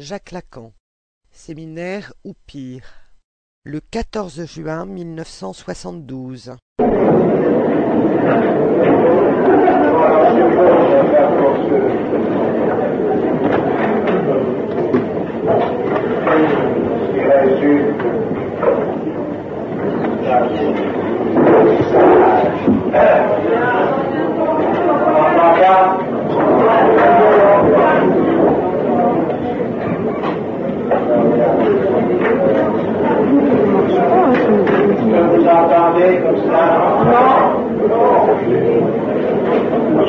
Jacques Lacan. Séminaire Oupire. Le 14 juin 1972.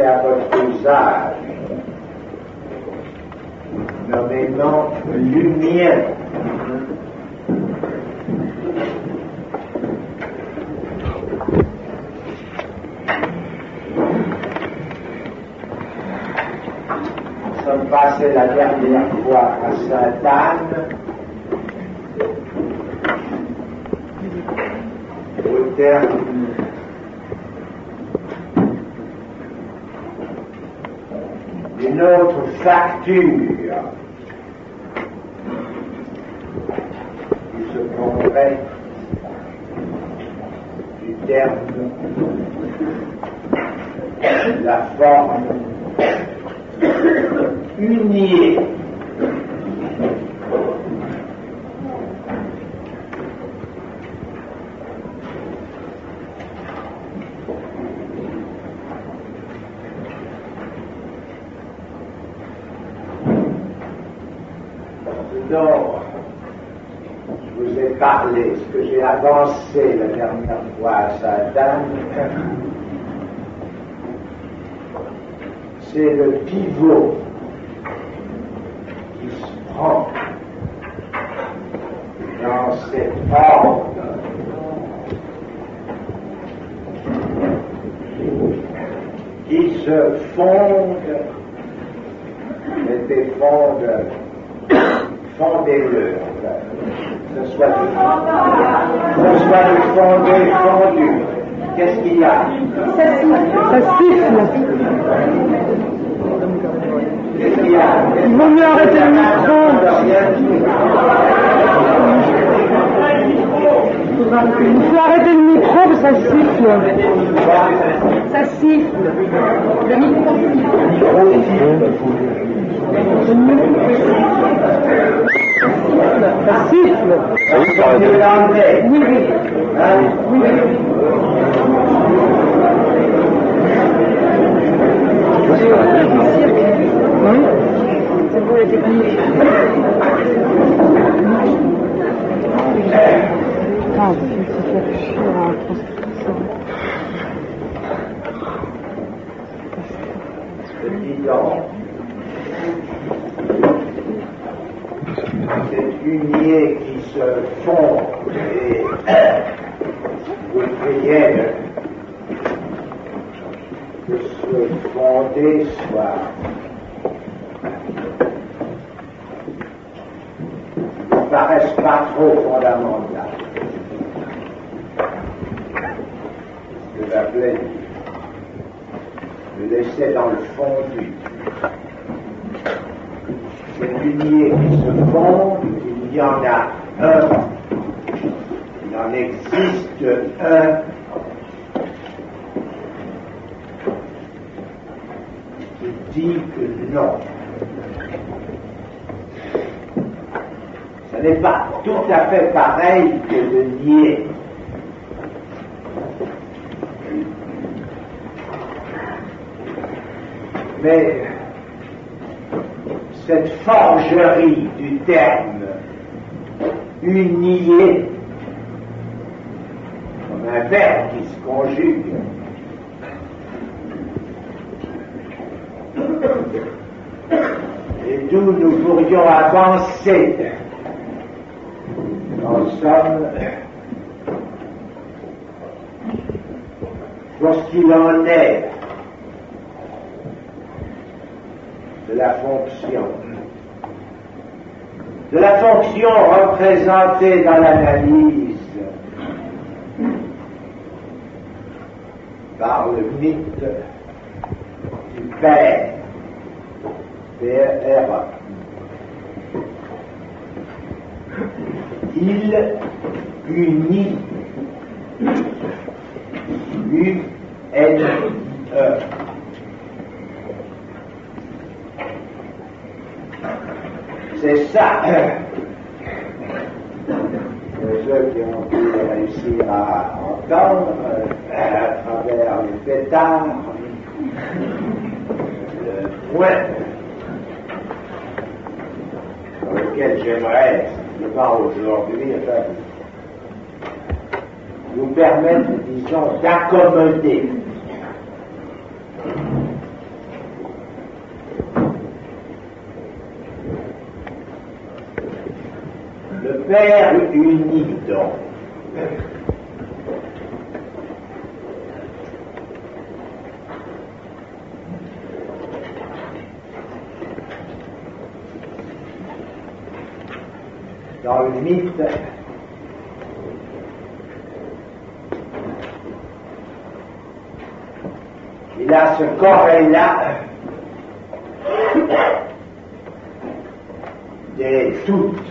formé à votre usage, nommément lumière. Nous sommes passés la dernière fois à Sainte-Anne, au terme autre facture qui se prendrait du terme la forme uniée. dont je vous ai j'ai avancé la dernière fois à Satan, c'est le pivot qui se prend dans cet ordre qui se fonde et défonde fondez-le. Soit du, que soit fondé, fondu. Qu'est-ce qu'il y a? Ça siffle. Qu'est-ce qu'il y a? Il vaut mieux arrêter le micro. Il faut arrêter le micro ça siffle. Ça siffle. Le micro siffle. Ça siffle. Oui, oui. Hein Oui, oui. C'est c'est. Cette unier qui se fond et vous priez que ce fondé soit ne paraisse pas trop fondamental. J'appelais le laisser dans le fondu. C'est l'unier qui se fonde, il y en a un, il en existe un qui dit que non. Ce n'est pas tout à fait pareil que de nier. Mais cette forgerie du terme unier, comme un verbe qui se conjugue, et d'où nous pourrions avancer, en somme, pour ce qu'il en est de la fonction. De la fonction représentée dans l'analyse par le mythe du Père, P-R. Il unit U-N-E. Ça, ceux qui ont pu réussir à entendre euh, à travers les pétards, le point sur lequel j'aimerais, je parle aujourd'hui, vous permettre, disons, d'accommoder Père uni donc. Dans le mythe, il corps-là des toutes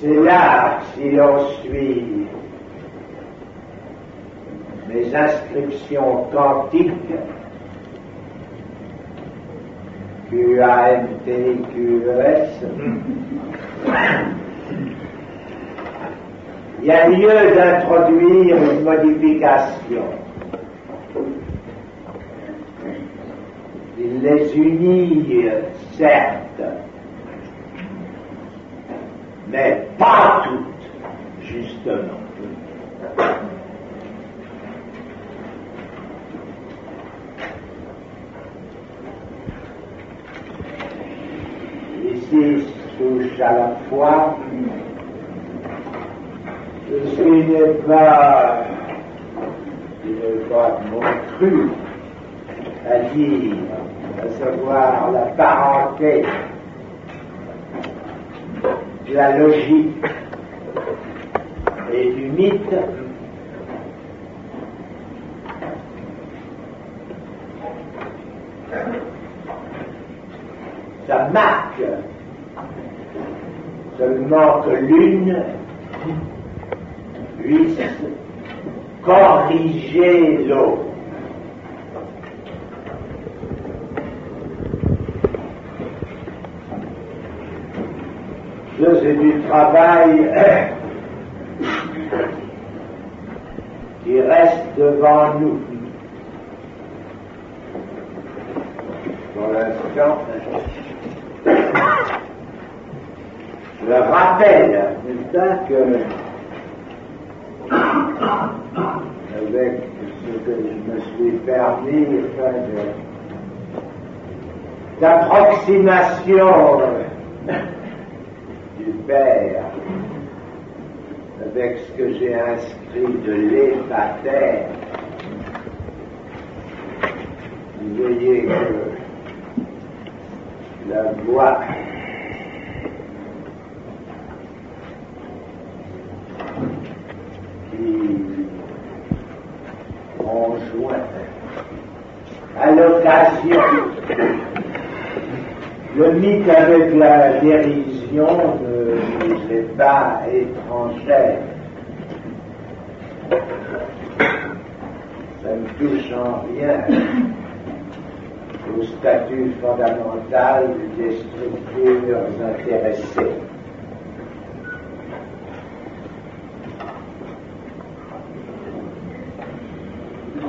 C'est là, si l'on suit mes inscriptions quantiques, QAMT, QES, il y a lieu d'introduire une modification. Les unit, certes, mais pas toutes, justement. Ici touche à la fois. Ce n'est pas, qui n'est pas mon cru à dire, à savoir la parenté de la logique et du mythe, ça marque seulement que l'une puisse corriger l'autre. Ça, c'est du travail qui reste devant nous. Pour l'instant, je rappelle, pas, que avec ce que je me suis permis de- d'approximation avec ce que j'ai inscrit de l'épater, vous voyez que la voix qui conjoint à l'occasion le mythe avec la dérision nous est pas étrangère. Ça ne touche en rien au statut fondamental des structures intéressées.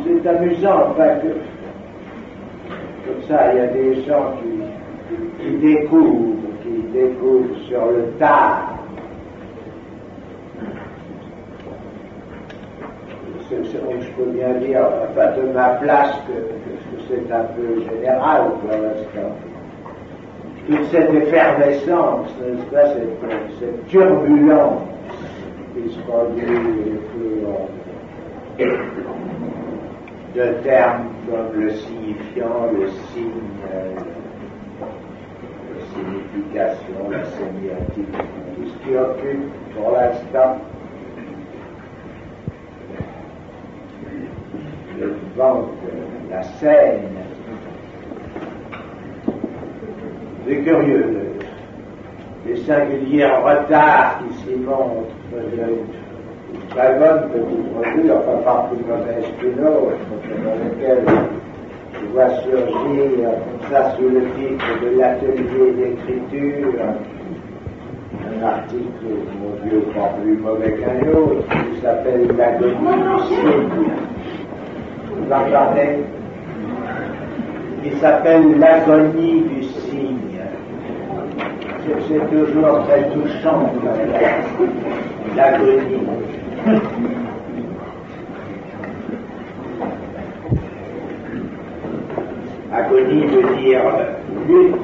C'est amusant, enfin, que comme ça, il y a des gens qui découvrent, qui découvrent sur le tard. Je peux bien dire, enfin, de ma place, que, que c'est un peu général pour l'instant. Toute cette effervescence, n'est-ce pas, cette, turbulence qui se produit de termes comme le signifiant, le signe, la sémiotique, tout ce qui occupe pour l'instant le ventre, la scène. C'est curieux, le- les singuliers retards qui s'y montrent de- très bonne petite revue, enfin pas plus mauvaise qu'une autre, dans laquelle je vois surgir, ça, sous le titre de l'atelier d'écriture, un article, mon Dieu, pas plus mauvais qu'un autre, qui s'appelle L'agonie du signe. Vous Qui s'appelle L'agonie du signe. C'est toujours très touchant, l'agonie. Agonie veut dire lutte,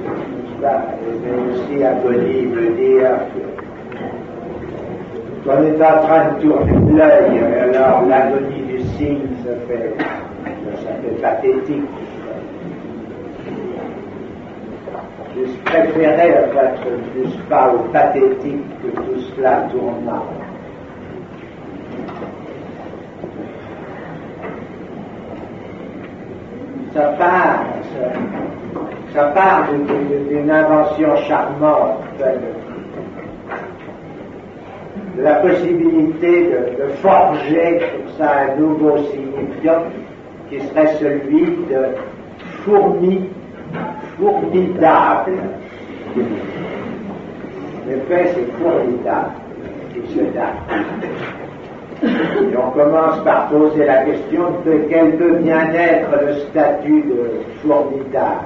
mais aussi agonie veut dire qu'on est en train de tourner l'œil, alors l'agonie du signe, ça fait, ça fait pathétique. Je préférais être plus pas au pathétique que tout cela tourne Ça part, ça, part d'une invention charmante, de, la possibilité de, forger comme ça un nouveau signifiant qui serait celui de fourmi formidable. L'effet, c'est formidable qui se donne. Et on commence par poser la question de quel peut bien être le statut de formidable.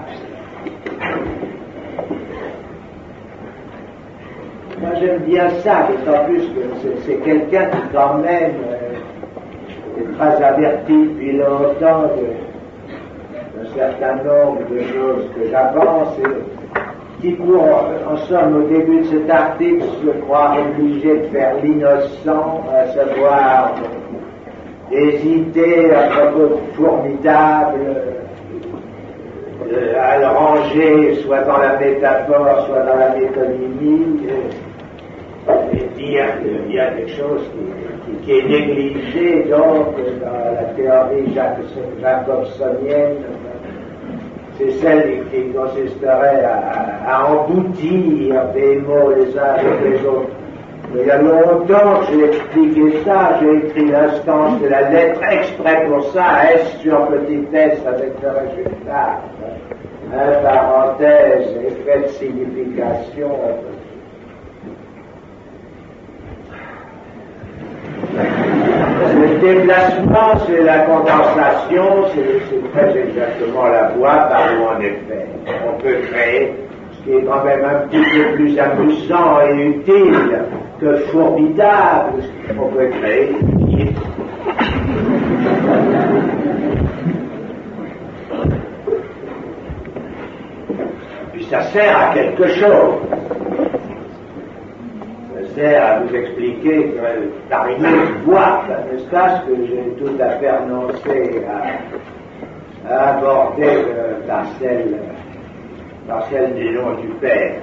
Moi j'aime bien ça, d'autant plus que c'est quelqu'un qui quand même euh, est très averti depuis longtemps de, un certain nombre de choses que j'avance qui pour, en somme, au début de cet article, se croit obligé de faire l'innocent, à savoir hésiter à propos de formidable, euh, à le ranger soit dans la métaphore, soit dans la métonymie, et, et dire qu'il y a quelque chose qui, qui, qui, est négligé donc dans la théorie jacobsonienne c'est celle qui consisterait à, à, emboutir des mots les uns avec les autres. Mais il y a longtemps que j'ai expliqué ça, j'ai écrit l'instance de la lettre exprès pour ça, S sur petit s avec le résultat. Un parenthèse, effet de signification. Le déplacement, c'est la condensation, c'est très exactement la voie par où est fait. On peut créer ce qui est quand même un petit peu plus amusant et utile que formidable, on peut créer Puis ça sert à quelque chose à vous expliquer que voie, n'est-ce pas, ce que j'ai tout à fait renoncé à, aborder euh, par, celle, par celle des noms du Père.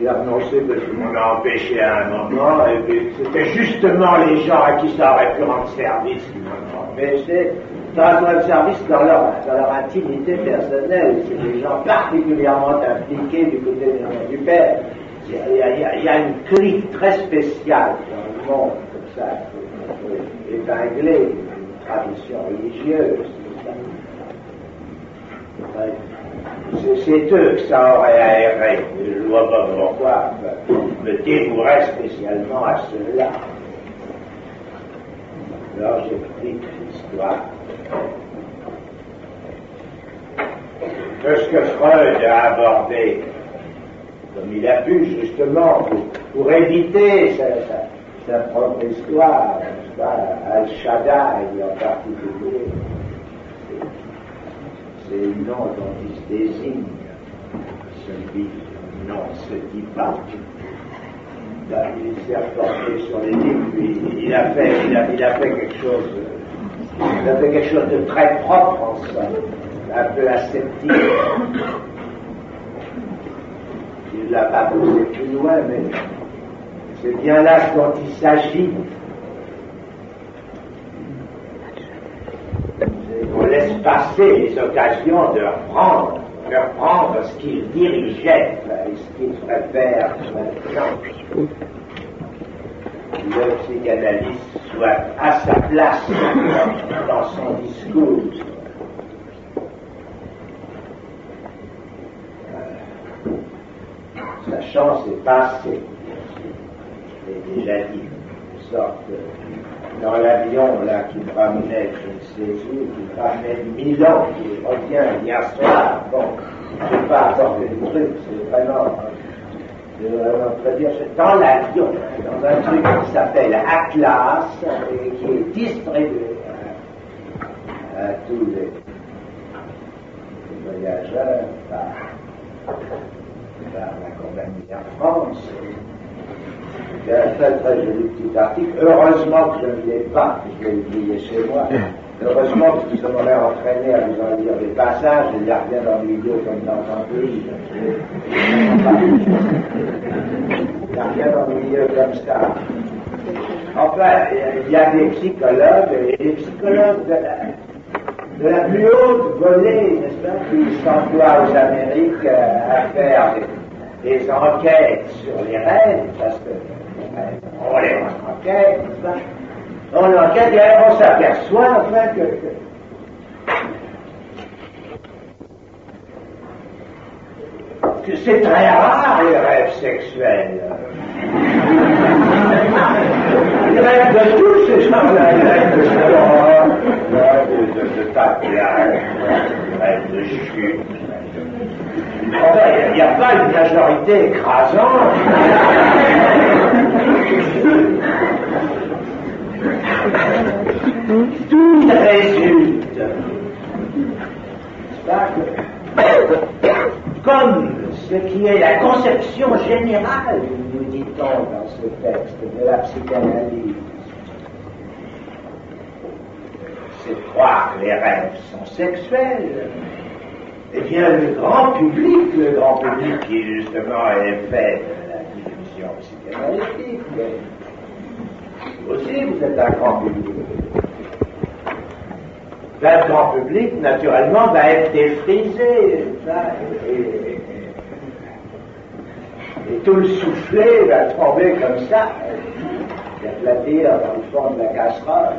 J'ai renoncé parce que m'en a empêché à un moment, et c'était justement les gens à qui ça aurait pu rendre service empêché. Ça rendre service dans leur, intimité personnelle. C'est des gens particulièrement impliqués du côté noms du Père. Il y, a, une clique très spéciale dans le monde comme ça, épinglée, une tradition religieuse. C'est eux que ça aurait aéré. Je ne vois pas pourquoi me dévouerait spécialement à ceux-là. Alors j'explique l'histoire. De ce que Freud a abordé, comme il a pu justement, pour, éviter sa, propre histoire, Al-Shaddai en particulier, c'est le nom dont il se désigne, celui non se dit pas. Il s'est reporté sur les livres, il a fait, il a, fait quelque chose, il a fait quelque chose de très propre en soi, un peu asceptique. Il ne l'a pas poussé plus loin, mais c'est bien là dont il s'agit. On laisse passer les occasions de reprendre, de reprendre ce qu'il dirigeait et ce qu'il ferait faire maintenant. le psychanalyste soit à sa place dans son discours. Sa chance est passée. Je l'ai déjà dit, une sorte dans l'avion là qui me ramenait, je ne sais où, qui me ramenait Milan, qui revient hier soir. Bon, je ne pas apporter le truc, c'est vraiment je vais dire, dans l'avion, dans un truc qui s'appelle Atlas et qui est distribué à, tous les, voyageurs par, la compagnie Air France. Y a un très très joli petit article. Heureusement que je ne l'ai pas, que je l'ai oublié chez moi. Heureusement que ça m'aurait entraîné à vous en lire des passages, il n'y a rien dans le milieu comme dans un pays. Il n'y a rien dans le milieu comme ça. Enfin, il y a des psychologues, et des psychologues de la, de la plus haute volée, n'est-ce pas, qui s'emploient aux Amériques à faire des, des, enquêtes sur les rêves, parce que on les enquête, pas on enquête et on s'aperçoit enfin que, que, c'est très rare les rêves sexuels. Les rêves de tous ces gens-là, les rêves de sport, les rêves de, de, de chute. Il n'y a pas une majorité écrasante. Tout résulte. Comme ce qui est la conception générale, nous dit-on dans ce texte, de la psychanalyse, c'est croire que les rêves sont sexuels. Eh bien, le grand public, le grand public qui justement est fait de la diffusion psychanalytique, aussi vous êtes un grand public. Le grand public, naturellement, va être défrisé. Et, tout le soufflet va tomber comme ça, éclater dans le fond de la casserole.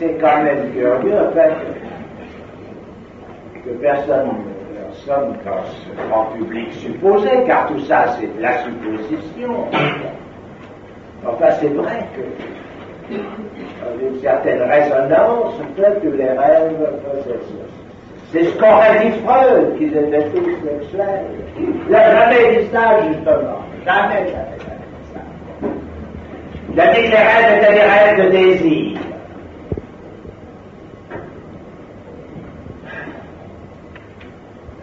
C'est quand même curieux, en fait, que personne ce grand public supposé, car tout ça c'est de la supposition. Enfin, c'est vrai que une certaine résonance fait que les rêves, c'est ce qu'aurait dit Freud, qu'ils étaient tous sexuels. Il n'a jamais dit ça, justement. Jamais, jamais, jamais ça. Il a dit que les rêves étaient des rêves de désir.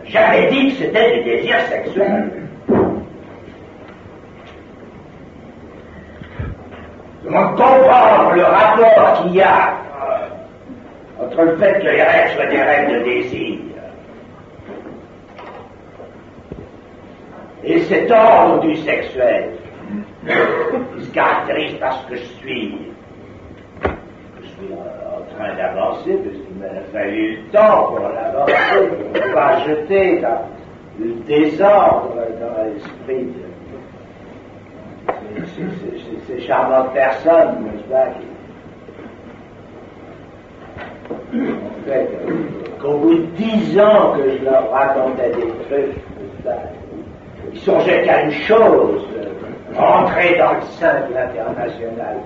J'avais dit que c'était des désirs sexuels. Comment comprendre le rapport qu'il y a euh, entre le fait que les rêves soient des rêves de désir et cet ordre du sexuel qui se caractérise par ce que je suis. Je suis en train d'avancer, qu'il m'a fallu le temps pour l'avancer, pour ne pas jeter le désordre dans l'esprit de ces charmantes personnes, n'est-ce pas, en fait qu'au bout de dix ans que je leur racontais des trucs, ils songeaient qu'à une chose, rentrer dans le sein de l'international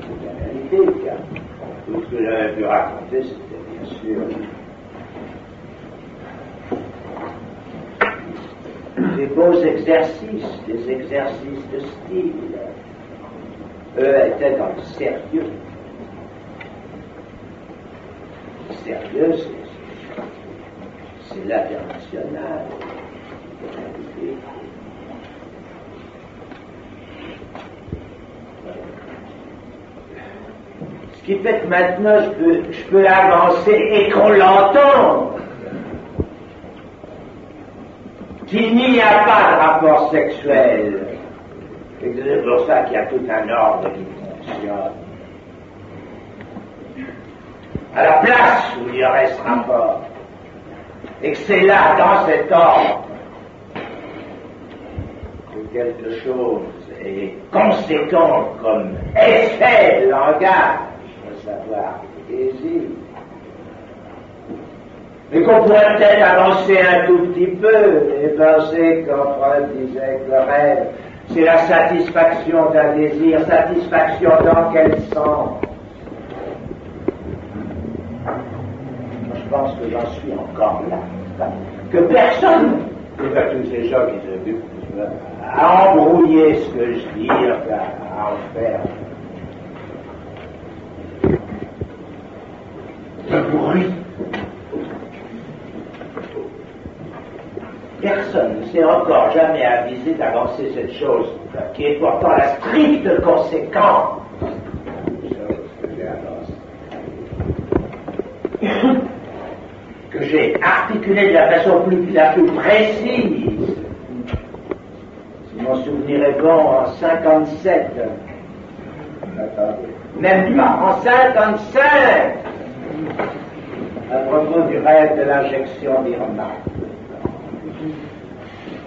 tout ce que j'avais pu raconter, c'était sûr des beaux exercices, des exercices de style. Eux étaient dans le sérieux. Le sérieux, c'est l'international. Fait que maintenant je peux, je peux avancer et qu'on l'entende. Qu'il n'y a pas de rapport sexuel. C'est pour ça qu'il y a tout un ordre qui fonctionne. À la place où il y aurait ce rapport. Et que c'est là, dans cet ordre, quelque chose est conséquent comme effet de langage, savoir désir. Mais qu'on pourrait peut-être avancer un tout petit peu et penser quand Freud disait que le rêve, c'est la satisfaction d'un désir, satisfaction dans quel sens? Je pense que j'en suis encore là. Que personne, et pas tous ces gens qui s'occupent à embrouiller ce que je dis, à en faire Personne ne s'est encore jamais avisé d'avancer cette chose qui est pourtant la stricte conséquence que j'ai avancées. que j'ai articulé de la façon plus, la plus précise. Si mon souvenir est bon, en 57. Attendez. Même pas, en 55. À propos du rêve de l'injection d'Irma.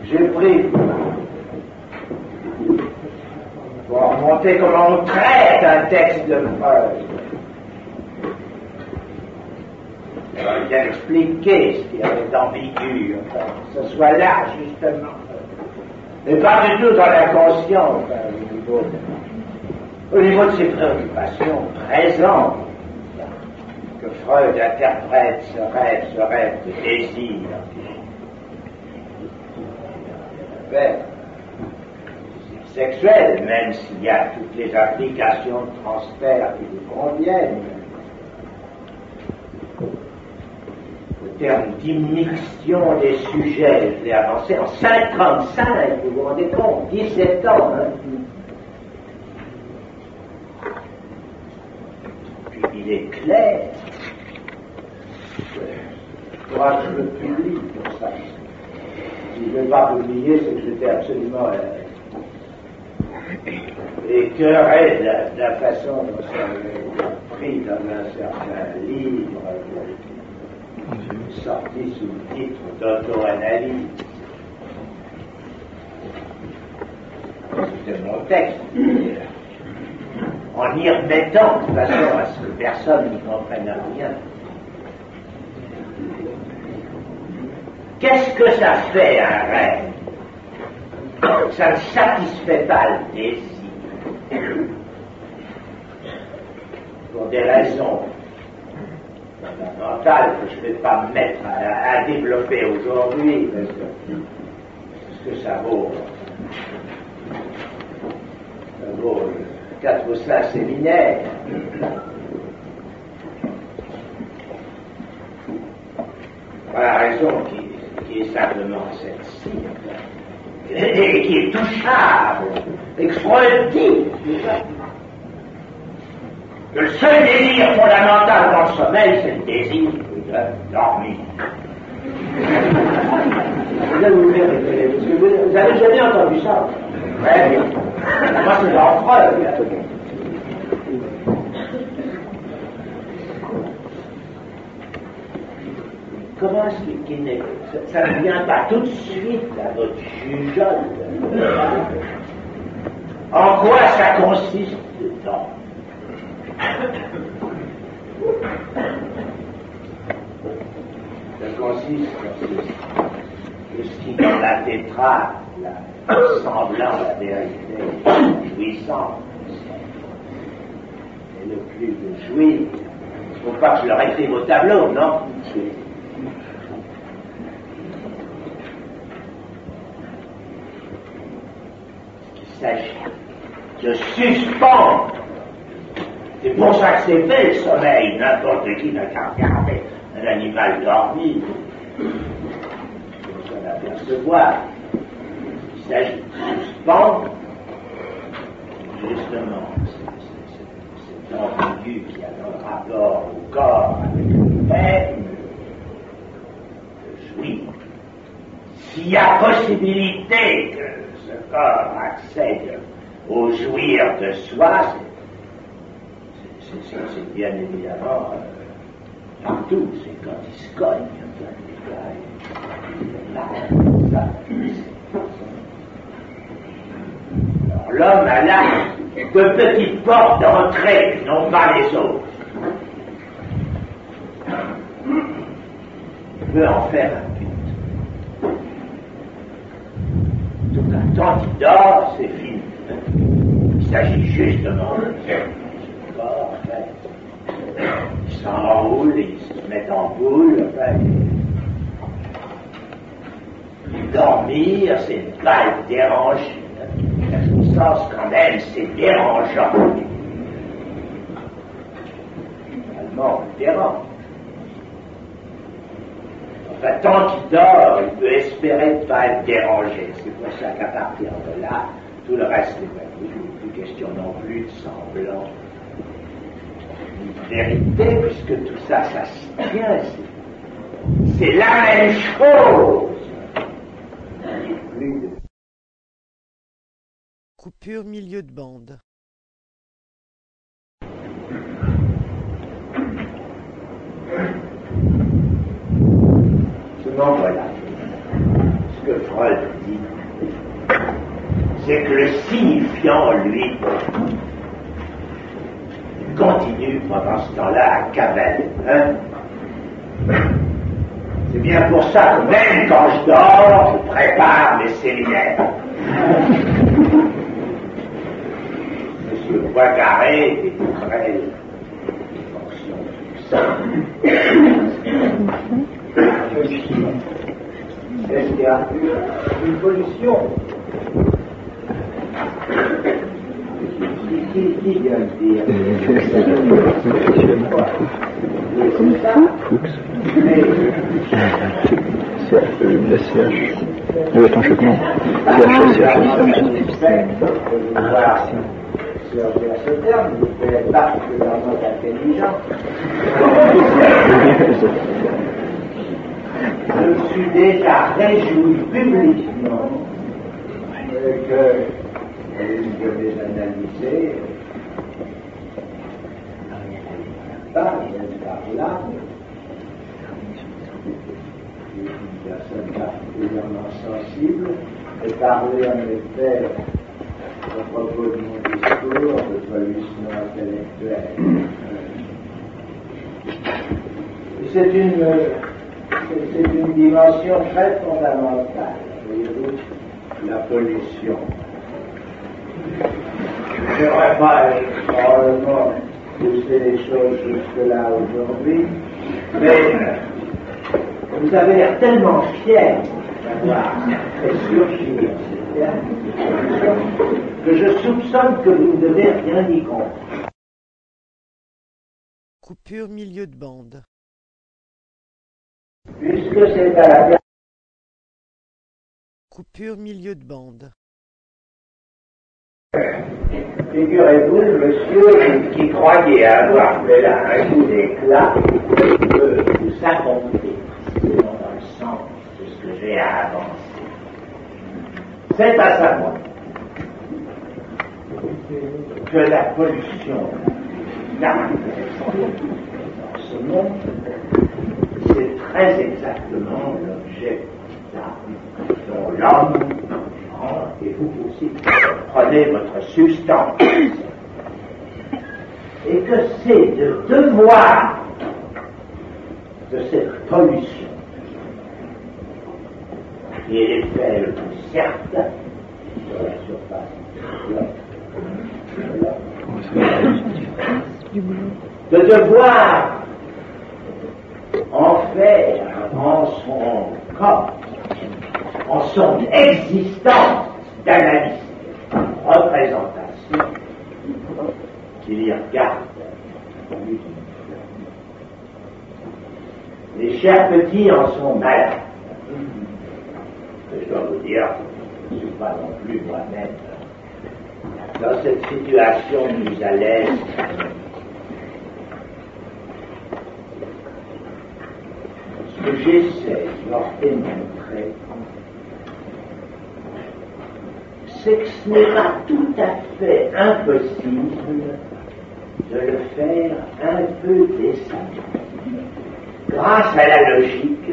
J'ai pris pour montrer comment on traite un texte de Freud. On va bien ce qu'il y avait d'ambigu, que ce soit là, justement. Et pas du tout dans l'inconscient, au niveau de ses préoccupations présentes, Freud interprète ce rêve, ce rêve de désir. Sexuel, même s'il y a toutes les applications de transfert qui lui conviennent. Le terme d'immixtion des sujets, je l'ai avancé en 55, vous vous rendez compte, 17 ans. Hein. Il est clair que que je le publie pour ça. Je ne vais pas publier, c'est que j'étais absolument euh, écœuré de la, façon dont ça avait pris dans un certain livre sorti sous le titre d'auto-analyse. C'était mon texte. En y remettant de façon à ce que personne n'y comprenne rien. Qu'est-ce que ça fait un rêve? Ça ne satisfait pas le désir. Pour des raisons fondamentales que je ne vais pas me mettre à, développer aujourd'hui, parce que, parce que ça vaut, ça vaut quatre ou cinq séminaires. Voilà la raison qui, qui est simplement celle-ci, et qui est touchable, et que Freud dit que le seul désir fondamental dans le sommeil, c'est le désir de dormir. Vous avez jamais entendu ça? Très bien. Moi, c'est dans Freud. Comment est-ce qu'il n'est ça, ne vient pas tout de suite à votre jugeole En quoi ça consiste dedans Ça consiste en ce qui dans la tétrade, la semblant la vérité, jouissance, et le plus de jouir. Il ne faut pas que je leur écrive au tableau, non Il s'agit de suspendre. C'est pour ça que c'est fait le sommeil. N'importe qui n'a qu'à regarder un animal dormir. Pour s'en apercevoir. Il s'agit de suspendre justement cet ambigu qui a un rapport au corps avec le peine de jouir. S'il y a possibilité que ce corps accède au jouir de soi, c'est- bien évidemment euh, partout, c'est quand il se cogne, là, là, là, l'homme a là de petites portes d'entrée, non pas les autres. Il veut en faire un but. Tout un temps qu'il dort, c'est fini. Il s'agit justement de enfin, il s'enroule, il se met en boule, enfin, dormir, c'est pas être dérangé. Quand même, c'est dérangeant. Finalement, on dérange. Enfin, tant qu'il dort, il peut espérer ne pas être dérangé. C'est pour ça qu'à partir de là, tout le reste est perdu. Il n'est plus question non plus de semblant, ni de vérité, puisque tout ça, ça se tient. C'est- la même chose. Plus de Coupure milieu de bande. Seulement voilà. Ce que Freud dit, c'est que le signifiant, lui, continue pendant ce temps-là à cavaler. Hein? C'est bien pour ça que même quand je dors, je prépare mes séminaires. Poincaré était très fonction de tout ça. Est-ce qu'il y a une pollution Qui, vient de dire La CH. Euh, attends, je non. CH, Ah, Servir ce terme, vous êtes particulièrement intelligent. Je suis déjà réjoui publiquement euh, que je vais analyser par là une personne particulièrement sensible et parler en effet à propos de mon C'est une, c'est- c'est une dimension très fondamentale, la pollution. Je n'aurais pas euh, probablement poussé les choses jusque-là aujourd'hui, mais euh, vous avez l'air tellement fier d'avoir fait surgir cette que je soupçonne que vous ne devez rien y comprendre. Coupure milieu de bande. Puisque c'est à la Coupure milieu de bande. Figurez-vous, le monsieur qui, croyait avoir fait là un coup d'éclat peut tout ça compter précisément dans le sens de ce que j'ai à avancer. C'est à savoir que la pollution caractéristique dans ce monde, c'est très exactement l'objet d'armes dont l'homme et vous aussi, prenez votre substance. Et que c'est le devoir de cette pollution qui est l'effet le plus certain sur la surface de. De devoir en faire en son corps, en son existence d'analyse, représentation, qu'il y regarde. Les chers petits en sont malades. Je dois vous dire, je ne suis pas non plus moi-même dans cette situation mise à l'aise. Ce que j'essaie de leur démontrer, c'est que ce n'est pas tout à fait impossible de le faire un peu décemment. Grâce à la logique,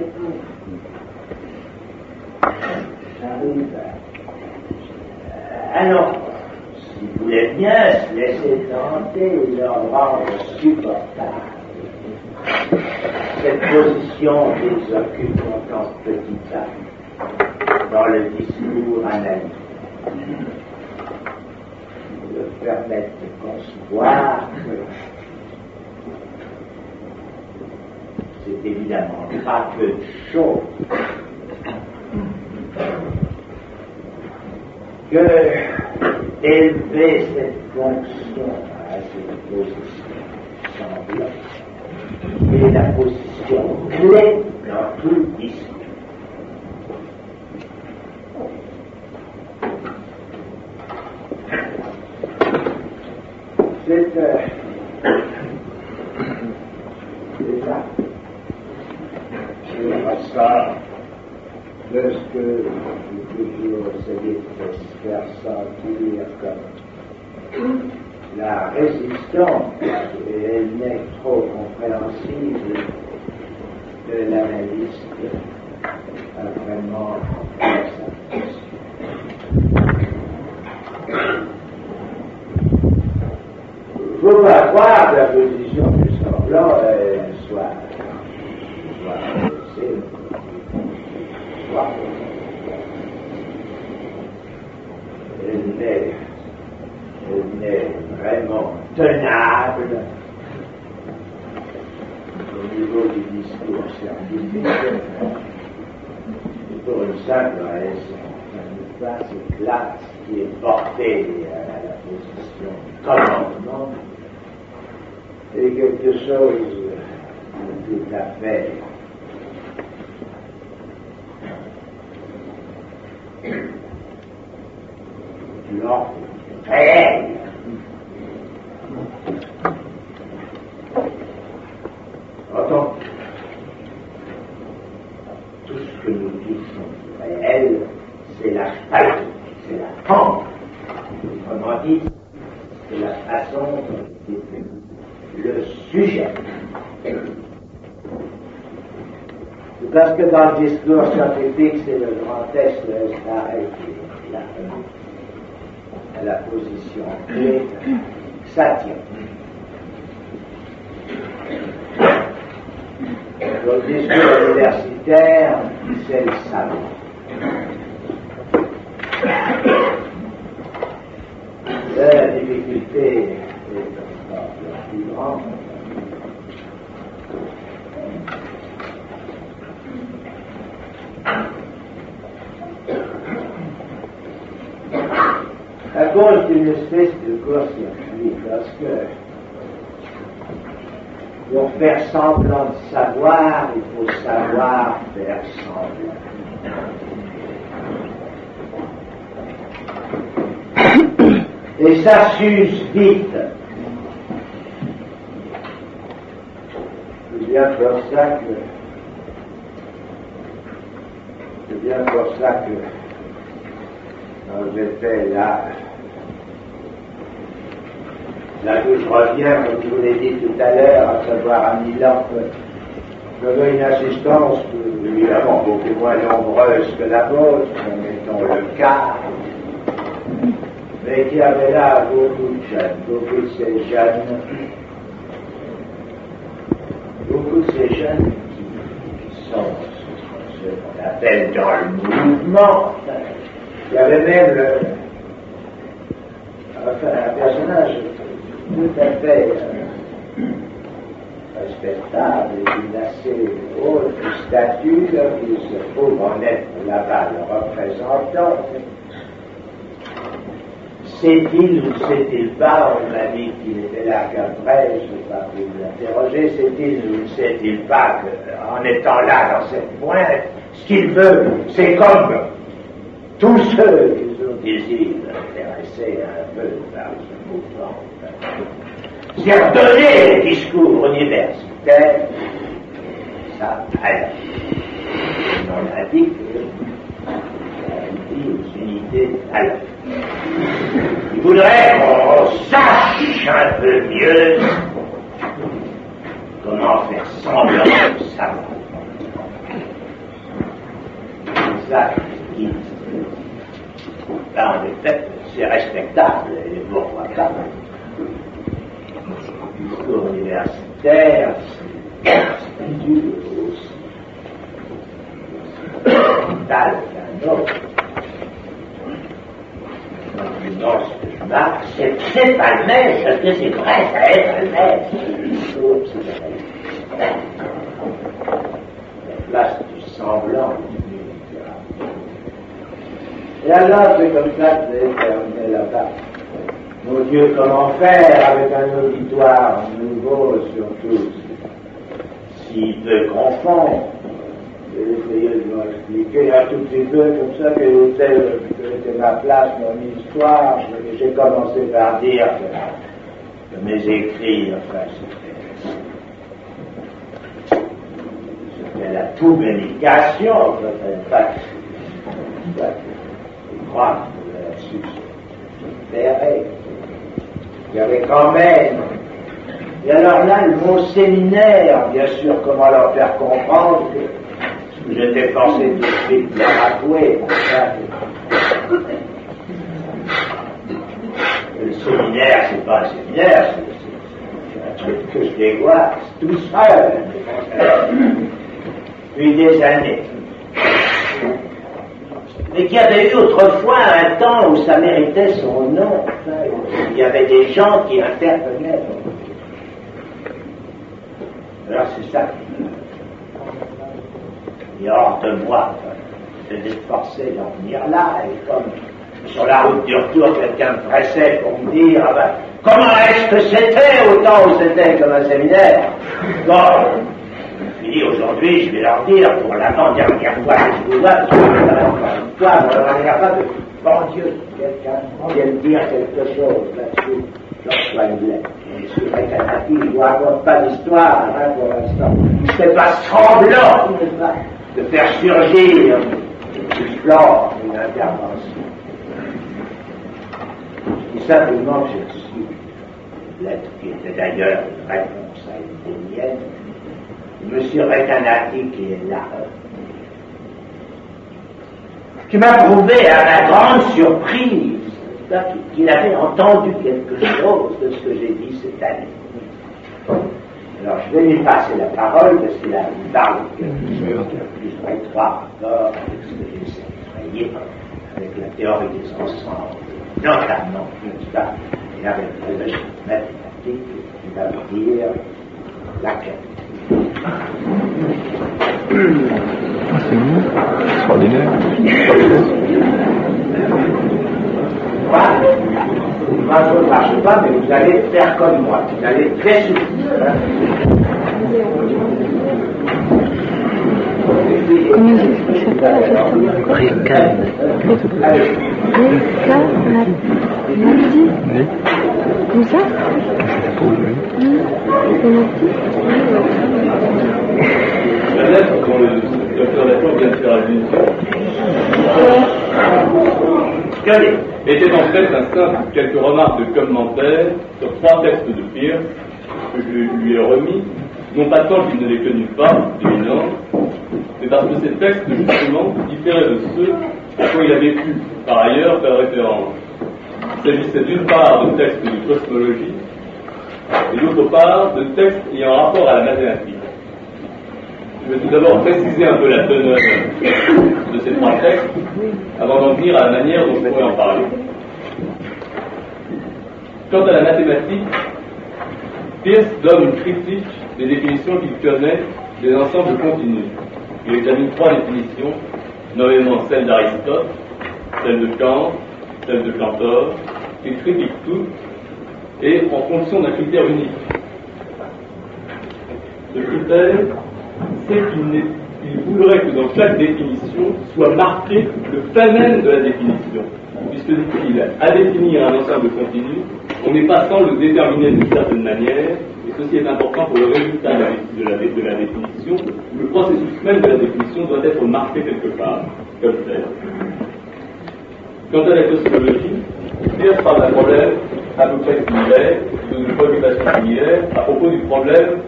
j'arrive à... Alors, s'ils voulaient bien se laisser tenter et leur rendre supportable. Cette position qu'ils occupent en tant que petit acte dans le discours analytique. Leur permettre de concevoir que c'est évidemment pas peu de que élever cette fonction à cette position semblable est la position clé dans tout discours. C'est euh, déjà c'est ça de ce que j'ai toujours essayé de faire sentir comme la résistance, et elle n'est trop compréhensible de l'analyste à vraiment faire sa position. Il ne faut pas croire que la position du semblant euh, soit, soit c'est, soit elle n'est, elle n'est vraiment tenable au niveau du discours scientifique pour une simple raison. Ça n'est pas cette classe qui est portée à la position du commandement est quelque chose de tout à fait non réel. Entends tout ce que nous disons réel, c'est la façon, c'est la forme. Autrement dit, c'est la façon dont est le sujet. Parce que dans le discours scientifique, c'est le grand test de Esther qui la position clé, tient. Dans le discours universitaire, c'est le savoir. La difficulté est encore la plus grande. À cause d'une espèce de court-circuit, parce que pour faire semblant de savoir, il faut savoir faire semblant. Et ça s'use vite. C'est bien pour ça que c'est bien pour ça que j'étais là, là où je reviens, comme je vous l'ai dit tout à l'heure, à savoir à Milan, j'avais une assistance évidemment beaucoup moins nombreuse que la vôtre, mettons le cas, mais qui avait là beaucoup de jeunes, beaucoup de ces jeunes, beaucoup de ces jeunes qui, sont ce qu'on appelle dans le mouvement. Il y avait même enfin, un personnage tout à fait respectable et d'une assez haute stature qui se trouve en être là-bas le représentant. C'est-il ou c'est-il pas, on m'a dit qu'il était là qu'après, je n'ai pas pu l'interroger, c'est-il ou c'est-il pas qu'en étant là dans cette pointe, ce qu'il veut, c'est comme tous ceux qui ont désir intéressés un peu par ce mouvement, c'est redonner les discours universitaires, ça, alors, on a dit que unités alors. Il voudrait qu'on sache un peu mieux comment faire semblant de savoir. Ça qui en effet, c'est respectable, et même. Discours universitaire, aussi. Tal qu'un autre. Non, je marque, c'est même, parce que c'est vrai, ça est vrai. La place du semblant, et alors, c'est comme ça que terminé là-bas. Mon Dieu, comment faire avec un auditoire nouveau surtout S'il peut confondre, j'ai essayé de lui expliquer un tout petit peu comme ça quelle était, ma place dans l'histoire. J'ai commencé par dire que, que mes écrits, enfin, c'était c'était la publication, peut-être pas croire là-dessus. Verrez. Il y avait quand même. Et alors là, le mot séminaire, bien sûr, comment leur faire comprendre que j'étais tout de suite. Le séminaire, c'est pas un séminaire, c'est un truc que je dévoile tout seul, depuis des années mais qui avait eu autrefois un temps où ça méritait son nom. Il y avait des gens qui intervenaient. Alors c'est ça qui hors de moi. J'étais forcé d'en venir là, et comme sur la route du retour, quelqu'un me pressait pour me dire ah ben, comment est-ce que c'était autant où c'était comme un séminaire? Bon, dis aujourd'hui, je vais leur dire pour l'avant-dernière fois que je vous vois, parce que je vais fois, leur pas de bon Dieu, quelqu'un vient dire quelque chose là-dessus. Je reçois une lettre. Et je suis réclamatif, je ne raconte pas d'histoire hein, pour l'instant. Je fais pas semblant de faire surgir du plan une intervention. Je dis simplement que j'ai reçu une lettre qui était d'ailleurs une réponse à une des miennes M. Recanati qui est là, qui m'a prouvé à ma grande surprise qu'il avait entendu quelque chose de ce que j'ai dit cette année. Alors je vais lui passer la parole parce qu'il a une quelque chose de plus étroit encore avec ce que j'essaie d'extrayer avec la théorie des ensembles, notamment, et avec logique mathématique, qui va vous dire laquelle. C'est bon, extraordinaire. Moi, je ne marche pas, mais vous allez faire comme moi. Vous allez très souvent. Comment il s'appelle Oui. Comme ça La le de était en fait un simple quelques remarques de commentaires sur trois textes de Pierre que je lui ai remis, non pas tant qu'il ne les connut pas, évidemment, mais parce que ces textes, justement, différaient de ceux à quoi il avait pu, par ailleurs, faire référence. Il s'agissait d'une part de textes de cosmologie et d'autre part de textes ayant rapport à la mathématique. Je vais tout d'abord préciser un peu la teneur de ces trois textes avant d'en venir à la manière dont je pourrais en parler. Quant à la mathématique, Pierce donne une critique des définitions qu'il connaît des ensembles continus. Il examine trois définitions, nommément celle d'Aristote, celle de Kant, celle de Cantor, il critique toutes et en fonction d'un critère unique. Ce critère, c'est qu'il voudrait que dans chaque définition soit marqué le phénomène de la définition. Puisque dit-il, à définir un ensemble continu, on n'est pas sans le déterminer d'une certaine manière, et ceci est important pour le résultat de la, définition. Le processus même de la définition doit être marqué quelque part, comme tel. Quant à la cosmologie, Pierre parle d'un problème à peu près similaire, d'une préoccupation similaire, à propos du problème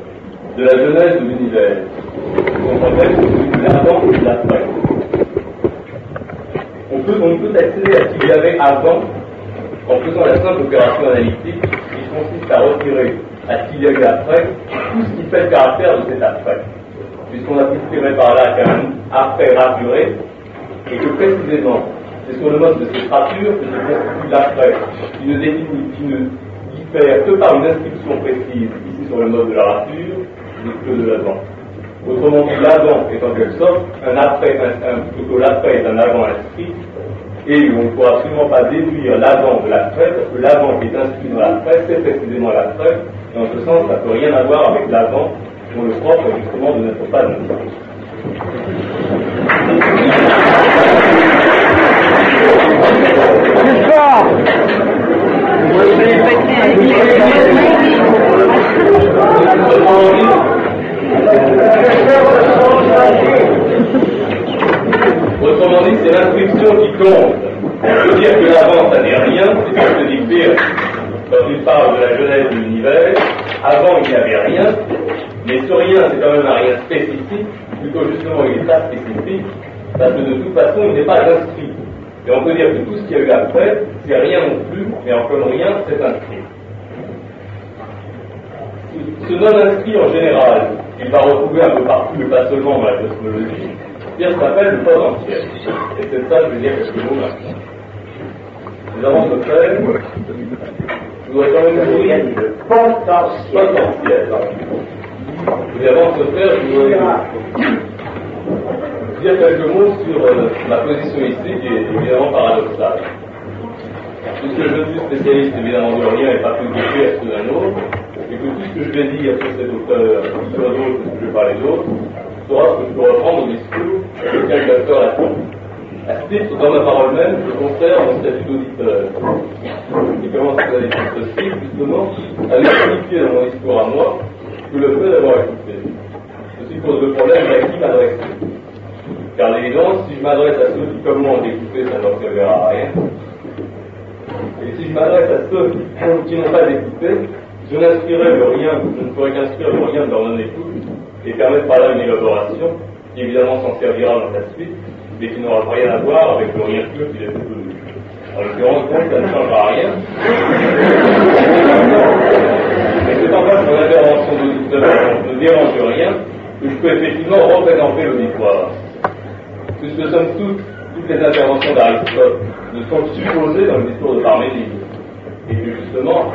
de la jeunesse de l'univers. C'est l'avant et l'après. On peut, on peut accéder à ce qu'il y avait avant en faisant la simple opération analytique qui consiste à retirer à ce qu'il y a après tout ce qui fait le caractère de cet après. Puisqu'on a considéré par là qu'un après raturé, et que précisément, c'est sur le mode de cette rature que se constitue l'après, qui ne définit, qui ne que par une inscription précise, ici sur le mode de la rature, que de l'avant. Autrement dit, l'avant est en quelque sorte un après, plutôt l'après est un avant inscrit, et on ne pourra absolument pas déduire l'avant de l'après, parce que l'avant qui est inscrit dans l'après, c'est précisément l'après, et en ce sens, ça ne peut rien avoir avec l'avant, dont le propre justement de notre pas de Autrement dit, c'est l'inscription qui compte. On peut dire que l'avant, ça n'est rien, c'est ce que dit Pierre quand il parle de la jeunesse de l'univers. Avant, il n'y avait rien, mais ce rien, c'est quand même un rien spécifique, plutôt justement, il est pas spécifique, parce que de toute façon, il n'est pas inscrit. Et on peut dire que tout ce qu'il y a eu après, c'est rien non plus, mais en comme rien, c'est inscrit. Ce non-inscrit en général, il va retrouver un peu partout, mais pas seulement dans la cosmologie, bien s'appelle le potentiel. Et c'est ça que je veux dire quelques mots maintenant. Nous avons ce fait, nous avons quand même dire le potentiel. potentiel. Nous avons ce faire, je dire quelques mots sur euh, ma position ici, qui est évidemment paradoxale. Puisque je suis spécialiste évidemment de rien et pas tout à ceux d'un autre, et que tout ce que je vais dire sur cet auteur, sur d'autres, que je vais parler d'autres, sera ce que je peux reprendre au discours de quel docteur attend. À ce titre, dans ma parole même, je conserve mon statut d'auditeur. Et comment ça peut être possible, justement, à expliquer dans mon discours à moi que le fait d'avoir écouté. Ceci pose le problème à qui m'adresser. Car l'évidence, si je m'adresse à ceux qui, comme moi, ont écouté, ça ne servira à rien. Et si je m'adresse à ceux qui n'ont pas écouté, je n'inspirerai le rien, je ne pourrais qu'inspirer le rien de leur non-écoute et permettre par là une élaboration qui évidemment s'en servira dans la suite, mais qui n'aura rien à voir avec le rien pur qu'il est devenu. En l'occurrence, donc, ça ne changera rien. Mais c'est en fait mon intervention d'auditeur ne dérange rien que je peux effectivement représenter l'auditoire. Puisque somme toute, toutes les interventions d'Aristote ne sont supposées dans le discours de Parménide. Et que justement,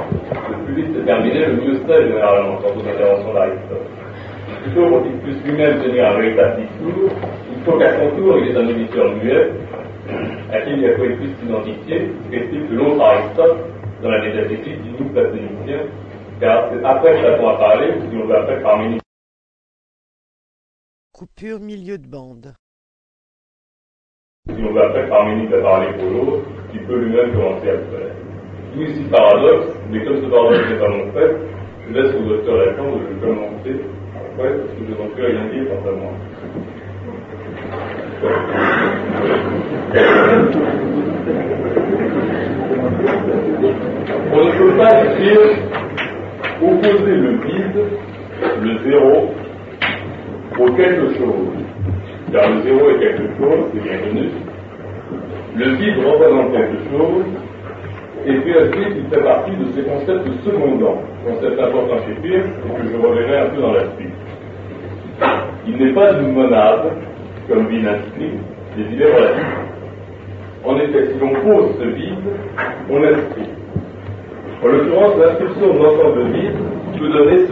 le plus vite c'est terminé, le mieux c'est généralement dans vos interventions d'Aristote plutôt quand il puisse lui-même tenir un véritable discours, il faut qu'à son tour, il ait un auditeur muet, à qui il a il puisse s'identifier, ce qu'explique l'autre Aristote dans la métaphysique du nous platonicien, car c'est après Platon a parlé, si on veut après Parménide. Coupure milieu de bande. Si on veut après Parménide a parlé pour l'autre, qui peut lui-même commencer à le faire. Tout ici paradoxe, mais comme ce paradoxe n'est pas mon fait, je laisse au docteur Lacan de le commenter après, parce que je n'en peux rien dire quant à moi. On ne peut pas dire opposer le vide, le zéro, au quelque chose. Car le zéro est quelque chose, c'est bien connu. Le vide représente quelque chose, et ensuite il fait partie de ces concepts secondants, concept important chez Pierre, et que je reverrai un peu dans la suite. Il n'est pas une monade, comme vide inscrit, des idées relatives. En effet, si l'on pose ce vide, on inscrit. En l'occurrence, l'inscription de l'ensemble vide peut donner.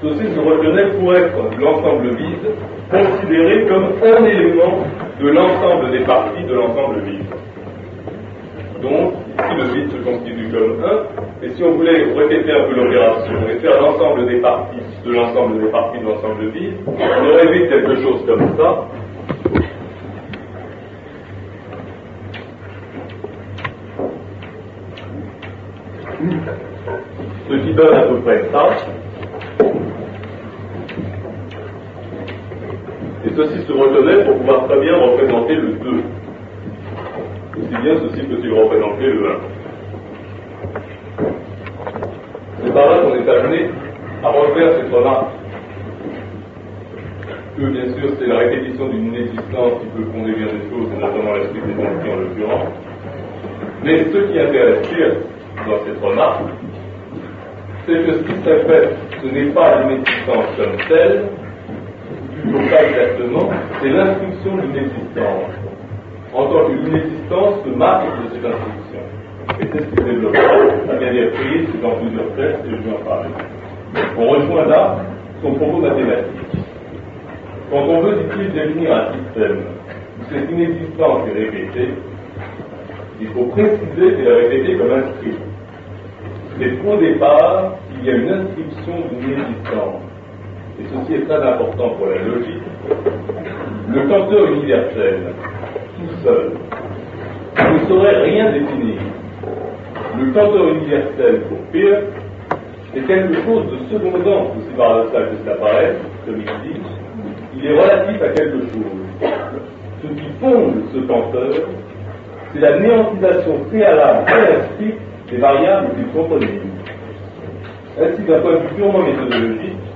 Ceci se reconnaît pour être l'ensemble vide, considéré comme un élément de l'ensemble des parties de l'ensemble vide. Donc, ici le vide se constitue comme un, et si on voulait répéter un peu l'opération et faire l'ensemble des parties de l'ensemble des parties de l'ensemble vide, on aurait vite quelque chose comme ça. Ce qui donne à peu près ça. Et ceci se reconnaît pour pouvoir très bien représenter le 2. aussi bien ceci peut-il représenter le 1. C'est par là qu'on est amené à refaire cette remarque que bien sûr c'est la répétition d'une inexistence qui peut fonder bien des choses, notamment l'esprit des esprits en l'occurrence. Mais ce qui intéresse Pierre dans cette remarque, c'est que ce qui se fait, ce n'est pas l'inexistence comme telle, exactement, c'est l'instruction d'une existence. En tant qu'une existence se marque de cette instruction. Et c'est ce qu'il développe bien des reprises dans plusieurs textes, et je vais en parler. On rejoint là son propos mathématique. Quand on veut, dit-il, définir un système où cette inexistence est répétée, il faut préciser et la répéter comme inscrit. C'est qu'au départ, il y a une inscription d'une existence. Et ceci est très important pour la logique. Le canteur universel, tout seul, ne saurait rien définir. Le canteur universel, pour pire, c'est quelque chose de secondant, aussi paradoxal que cela paraît, comme il dit, il est relatif à quelque chose. Ce qui fonde ce canteur, c'est la néantisation préalable inscrite des variables qu'il contredisent. Ainsi, d'un point de vue purement méthodologique,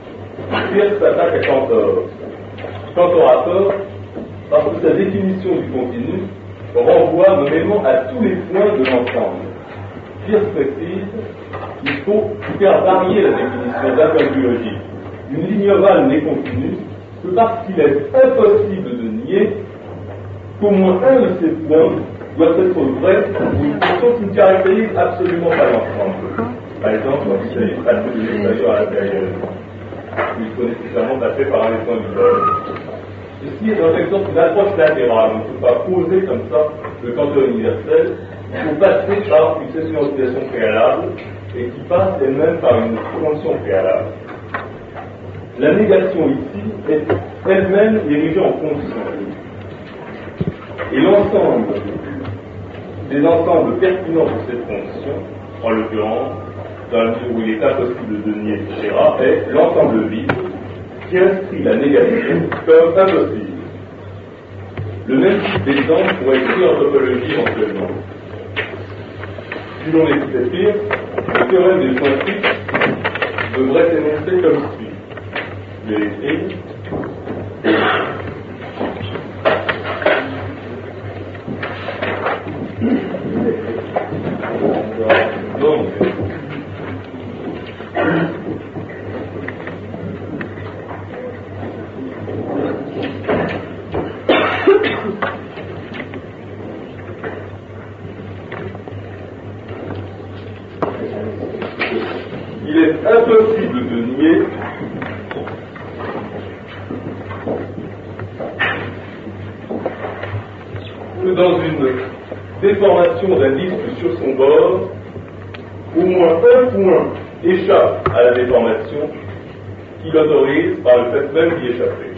Pierre s'attaque à Cantor. Cantor a tort parce que sa définition du continu renvoie nommément à tous les points de l'ensemble. Pierre précise il faut faire varier la définition d'un point de vue. Une ligne ovale n'est continue que parce qu'il est impossible de nier qu'au moins un de ces points doit être vrai ou une fonction qui ne caractérise absolument pas l'ensemble. Par exemple, quand il s'agit de passer de à l'intérieur, il faut nécessairement passer par un point du vol. Ceci est dans exemple une approche latérale. On ne peut pas poser comme ça le canton universel. Il faut passer par une session préalable et qui passe elle-même par une convention préalable. La négation ici est elle-même dirigée en fonction. Et l'ensemble des ensembles pertinents de cette fonction, en l'occurrence, dans la mesure où il est impossible de nier, etc., est l'ensemble vide qui inscrit la négation comme impossible. Le même type d'exemple pourrait être pris en topologie éventuellement. Si l'on écoutait pire, le théorème des points fixes devrait s'énoncer comme suit. Vais l'écrire. Donc, il est impossible de nier que dans une déformation d'un disque sur son bord, au moins un point échappe à la déformation qui l'autorise par le fait même d'y échapper.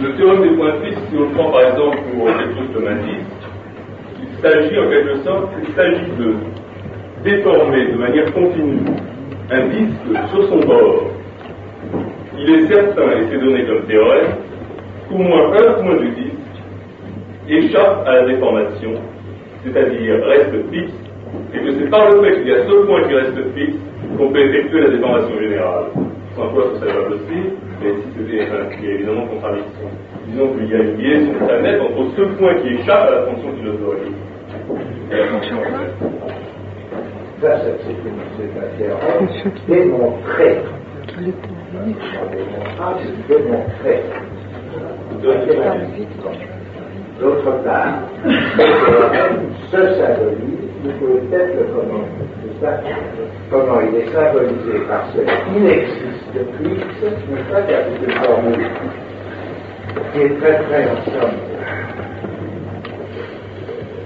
Le théorème des points fixes, si on le prend par exemple pour un disque, il s'agit en quelque sorte, il s'agit de déformer de manière continue un disque sur son bord. Il est certain, et c'est donné comme théorème, qu'au moins un point du disque échappe à la déformation, c'est-à-dire reste fixe, et que c'est par le fait qu'il y a ce point qui reste fixe qu'on peut effectuer la déformation générale. Sans quoi ce serait pas possible, mais si c'était il y a évidemment contradiction. Disons qu'il y a une liaison très nette entre ce point qui échappe à la fonction qui l'autorise et la fonction. Ça, c'est un théorème. Ah, c'est démontré. D'autre part, symbolise, vous pouvez peut-être le ça Comment il est symbolisé par ce qui n'existe fixe, n'est pas a toute une formule qui est très très en somme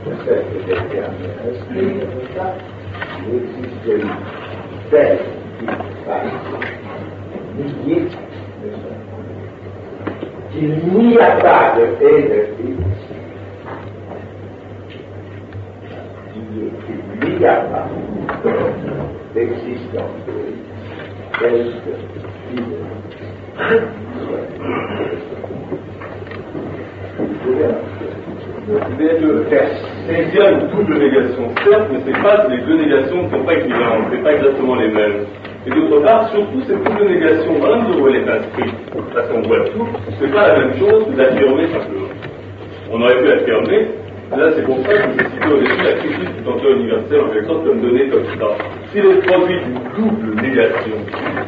de cette déterminée esprit, n'est-ce pas Il existe une telle qui passe, pas qu'il n'y a pas de de fixe, il n'y a pas d'existence telle que Mais le test. Il y a une double négation, certes, mais c'est pas les deux négations ne sont pas équivalentes, c'est pas exactement les mêmes. Et d'autre part, surtout cette double négation, dans la où elle est parce qu'on voit tout, c'est pas la même chose que d'affirmer simplement. On aurait pu affirmer, là c'est pour ça que je citais au début la critique du temps universel en quelque sorte comme donnée comme ça. S'il est produit d'une double négation,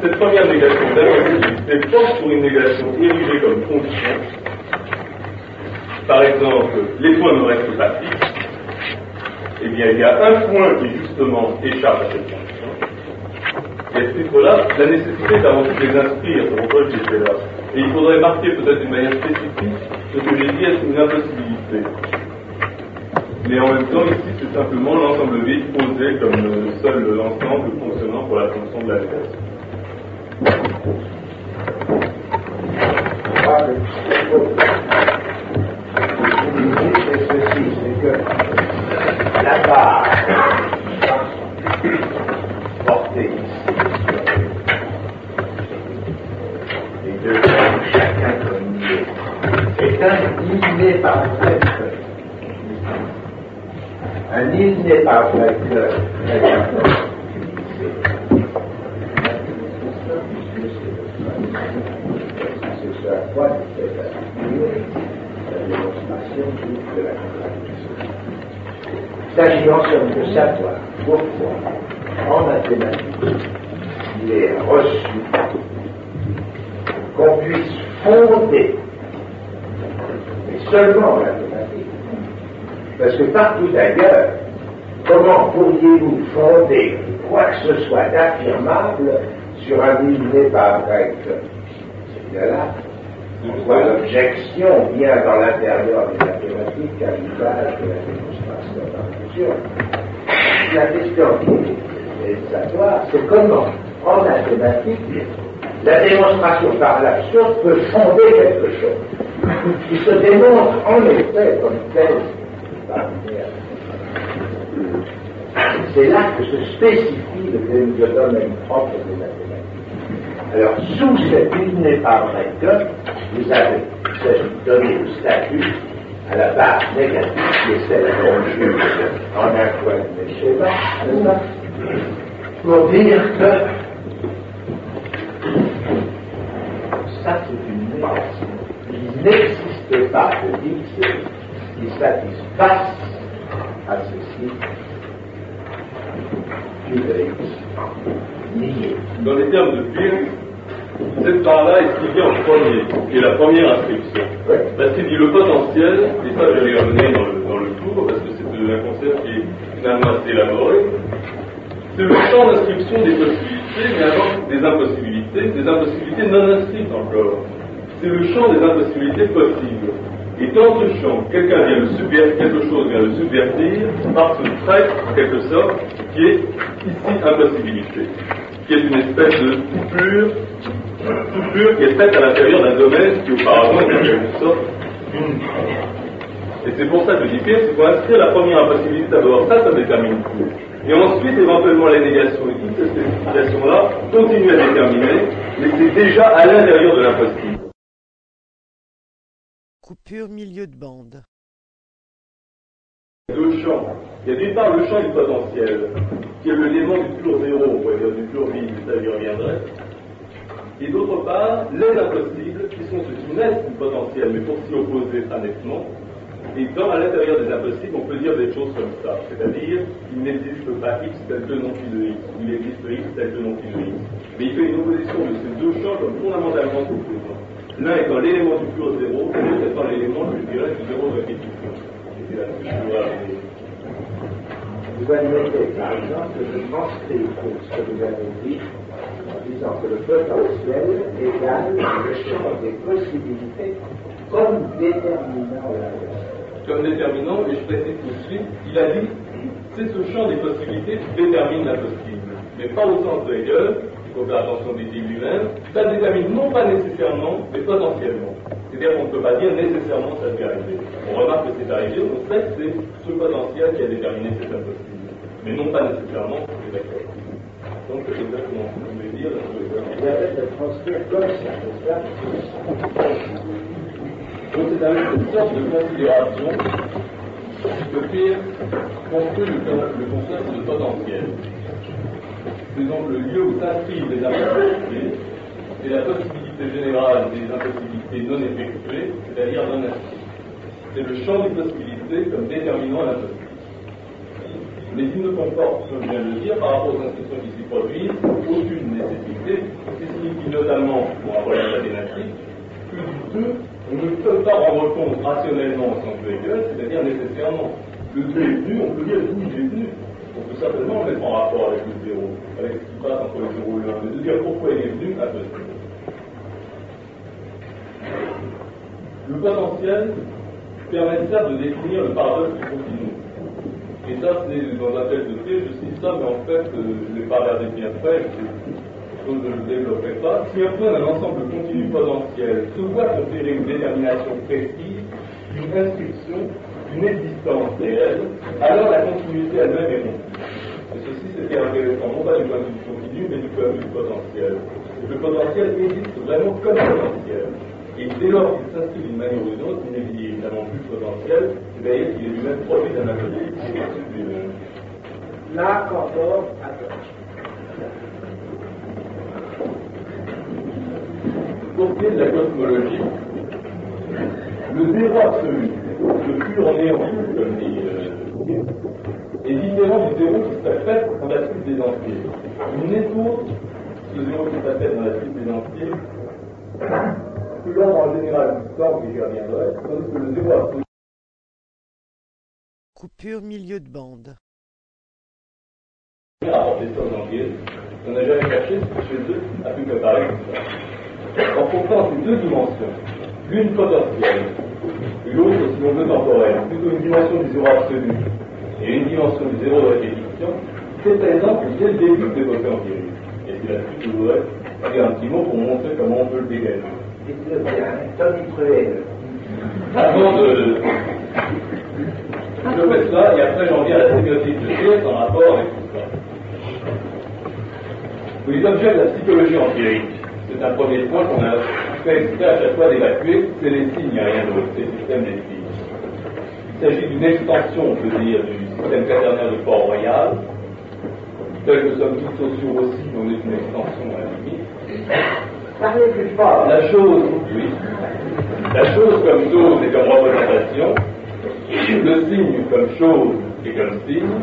cette première négation d'abord est forte pour une négation érigée comme fonction, par exemple, les points ne restent pas fixes, eh bien, il y a un point qui, justement, échappe à cette fonction. Et à ce titre-là, la nécessité est avant tout de les inscrire, c'est pourquoi je disais là. Et il faudrait marquer peut-être d'une manière spécifique ce que j'ai dit être une impossibilité. Mais en même temps, ici, c'est simplement l'ensemble vide posé comme le seul ensemble fonctionnant pour la fonction de la c'est ceci, c'est que la barre est un parfait. Un parfait. C'est ce à quoi de savoir pourquoi, en mathématiques, il est reçu qu'on puisse fonder, seulement en mathématiques, parce que partout ailleurs, comment pourriez-vous fonder quoi que ce soit d'affirmable sur un millier par grec C'est bien là. On l'objection vient dans l'intérieur des mathématiques à l'usage de la démonstration d'infusion. La question qui est de savoir, c'est comment, en mathématiques, la démonstration par l'absurde peut fonder quelque chose qui se démontre en effet comme tel par c'est là que se spécifie le, domaine propre des mathématiques. Alors, sous cette pas vrai que vous avez donné le statut à la base négative qui est celle qu'on juge en un point de mes schémas, pour dire que ça c'est une négation. N'existe pas de X qui satisfasse à ceci dans les termes de Pire, cette part-là est ce qui vient en premier, qui est la première inscription. Parce qu'il dit le potentiel, et ça je vais y revenir dans le, dans le cours, parce que c'est un concept qui est finalement assez élaboré, c'est le champ d'inscription des possibilités, mais avant des impossibilités, des impossibilités non inscrites encore. C'est le champ des impossibilités possibles. Et dans ce champ, quelqu'un vient le subvertir, quelque chose vient le subvertir par ce trait, en quelque sorte, qui est ici impossibilité, qui est une espèce de coupure, coupure qui est faite à l'intérieur d'un domaine qui auparavant était en quelque sorte une. Et c'est pour ça que je dis c'est pour inscrire la première impossibilité d'abord, ça, ça détermine tout. Et ensuite, éventuellement, les négations et toutes ces spécifications-là continuent à déterminer, mais c'est déjà à l'intérieur de l'impossible. Coupure milieu de bande. Deux champs. Il y a d'une part le champ du potentiel, qui est l'élément du pur zéro, on pourrait dire du pur vide, ça y reviendrait. Et d'autre part, les impossibles, qui sont ceux qui naissent du potentiel, mais pour s'y opposer très nettement. Et dans, à l'intérieur des impossibles, on peut dire des choses comme ça. C'est-à-dire, il n'existe pas X tel que non de X. Il existe X tel que non de X. Mais il fait une opposition de ces deux champs comme fondamentalement opposants. L'un étant l'élément du pur zéro, l'autre étant l'élément, je dirais, du zéro de que arriver. Vous admettez, par exemple, que je transcris ce que vous avez dit en disant que le potentiel égale le champ des possibilités comme déterminant la Comme déterminant, et je précise tout de suite, il a dit c'est ce champ des possibilités qui détermine la possible. Mais pas au sens de Hegel, des dit lui-même, ça détermine non pas nécessairement, mais potentiellement. C'est-à-dire qu'on ne peut pas dire nécessairement ça devait arriver. On remarque que c'est arrivé, on sait que c'est ce potentiel qui a déterminé cet impossible. Mais non pas nécessairement, c'est d'accord. Donc c'est exactement ce que je voulais dire. il peut-être être transcrire comme ça, Donc c'est avec cette sorte de considération que Pierre construit le concept de potentiel. Le lieu où s'inscrivent les impossibilités et la possibilité générale des impossibilités non effectuées, c'est-à-dire non inscrites. C'est le champ des possibilités comme déterminant l'impossibilité. Mais il ne comporte, comme je viens de le dire, par rapport aux instructions qui s'y produisent, aucune nécessité, ce qui signifie notamment, pour un problème mathématique, que du deux, on ne peut pas rendre compte rationnellement au sens de Hegel, c'est-à-dire nécessairement. Le 2 est venu, on peut dire d'où il est venu. Certainement le mettre en rapport avec le 0, avec ce qui passe entre le 0 et le 1, mais de dire pourquoi il est venu, impossible. Le potentiel permet ça de définir le paradoxe du continu. Et ça, c'est dans un tel dossier, je cite ça, mais en fait, euh, je ne l'ai pas regardé bien près, je ne le développerai pas. Si un point d'un ensemble continu potentiel se voit conférer une détermination précise, une inscription, une existence réelle, alors la continuité elle-même est rompue. C'était intéressant, non pas du point de vue continu, mais du point de vue potentiel. Le potentiel existe vraiment comme potentiel. Et dès lors qu'il s'inscrit d'une manière ou d'une autre, il n'est évidemment plus potentiel, c'est-à-dire qu'il est lui-même produit d'un algorithme qui est de lui-même. Là, quand on attends. Pour ce qui est de la cosmologie, le zéro absolu, le pur néant, comme dit euh, est différent du zéro qui fait dans la suite des entiers. N'est autre, ce zéro qui fait dans la suite des entiers, l'ordre en général du temps, qui j'y reviendrai, tandis que le zéro absolu Coupure milieu de bande. rapporter ça aux on n'a jamais cherché ce que chez eux a pu préparer comme ça. En comptant ces deux dimensions, l'une potentielle l'autre, si on veut, temporelle, plutôt une dimension du zéro absolu et une dimension du zéro de répétition, c'est présent dès le début de l'époque empirique. Et c'est là-dessus que je voudrais dire un petit mot pour montrer comment on peut le dégager. Avant de. Je fais ça et après j'en viens à la sémiotique de Pierre en rapport avec tout ça. Les objets de la psychologie empirique, c'est un premier point qu'on a fait exprès à chaque fois d'évacuer, c'est les signes, il n'y a rien d'autre, c'est le système des signes. Il s'agit d'une extension, on peut dire, du système quaternaire de Port-Royal, tel que sommes tous sociaux aussi, on est une extension à la limite. Parlez plus fort. La chose, oui. La chose comme chose et comme représentation, le signe comme chose et comme signe,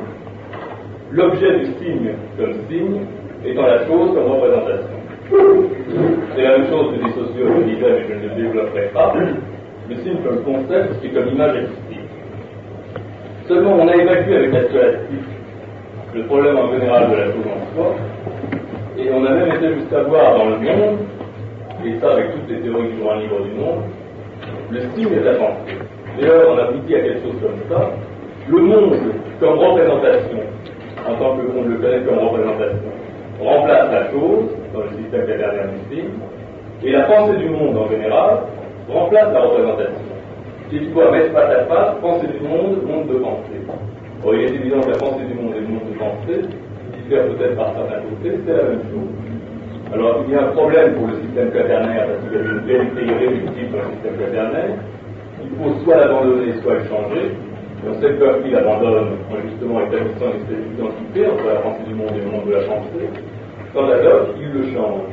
l'objet du signe comme signe, étant la chose comme représentation. C'est la même chose que les sociaux je disais, mais je ne le développerai pas. Le signe comme concept et comme image. Seulement, on a évacué avec la scolastique le problème en général de la chose en soi, et on a même été jusqu'à voir dans le monde, et ça avec toutes les théories qui jouent un livre du monde, le signe est la pensée. D'ailleurs, on aboutit à quelque chose comme ça. Le monde comme représentation, en tant que monde le connaît comme représentation, remplace la chose dans le système quaternaire du signe, et la pensée du monde en général remplace la représentation. Face à face, pensée du monde, monde de pensée. Bon, il est évident que la pensée du monde et le monde de pensée diffèrent peut-être par certains côtés, c'est la même chose. Alors, il y a un problème pour le système quaternaire, parce qu'il y a une vérité irréductible dans le système quaternaire. Il faut soit l'abandonner, soit le changer. Et on sait que Berkeley l'abandonne en justement établissant une espèce d'identité entre la pensée du monde et le monde de la pensée. Quand l'adopte, il le change.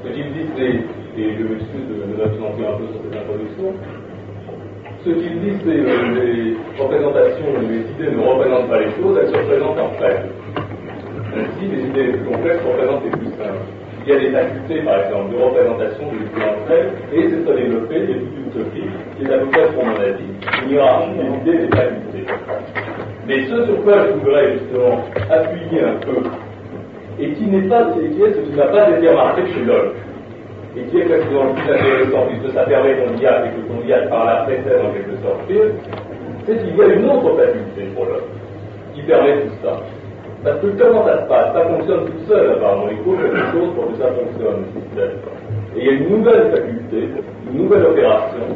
Ce qu'il dit, et je m'excuse de, de m'absenter un peu sur cette introduction, ce qu'il dit, c'est que les représentations, les idées ne représentent pas les choses, elles se représentent en fait. Ainsi, les idées les plus complexes représentent les plus simples. Il y a des facultés, par exemple, de représentation de l'idée entre elles, et c'est ça développé, il y a toute une utopie, qui est à peu près pour mon avis, une hiérarchie des idées des facultés. Mais ce sur quoi je voudrais justement appuyer un peu, et qui n'est pas, qui est ce qui n'a pas été remarqué chez Locke, et qui est précisément le plus intéressant, puisque ça permet qu'on dialogue et que qu'on dialogue par la précède en quelque sorte, c'est qu'il y a une autre faculté pour Locke, qui permet tout ça. Parce que comment ça se passe? Ça fonctionne tout seul, apparemment. Il faut quelque chose pour que ça fonctionne. Et il y a une nouvelle faculté, une nouvelle opération,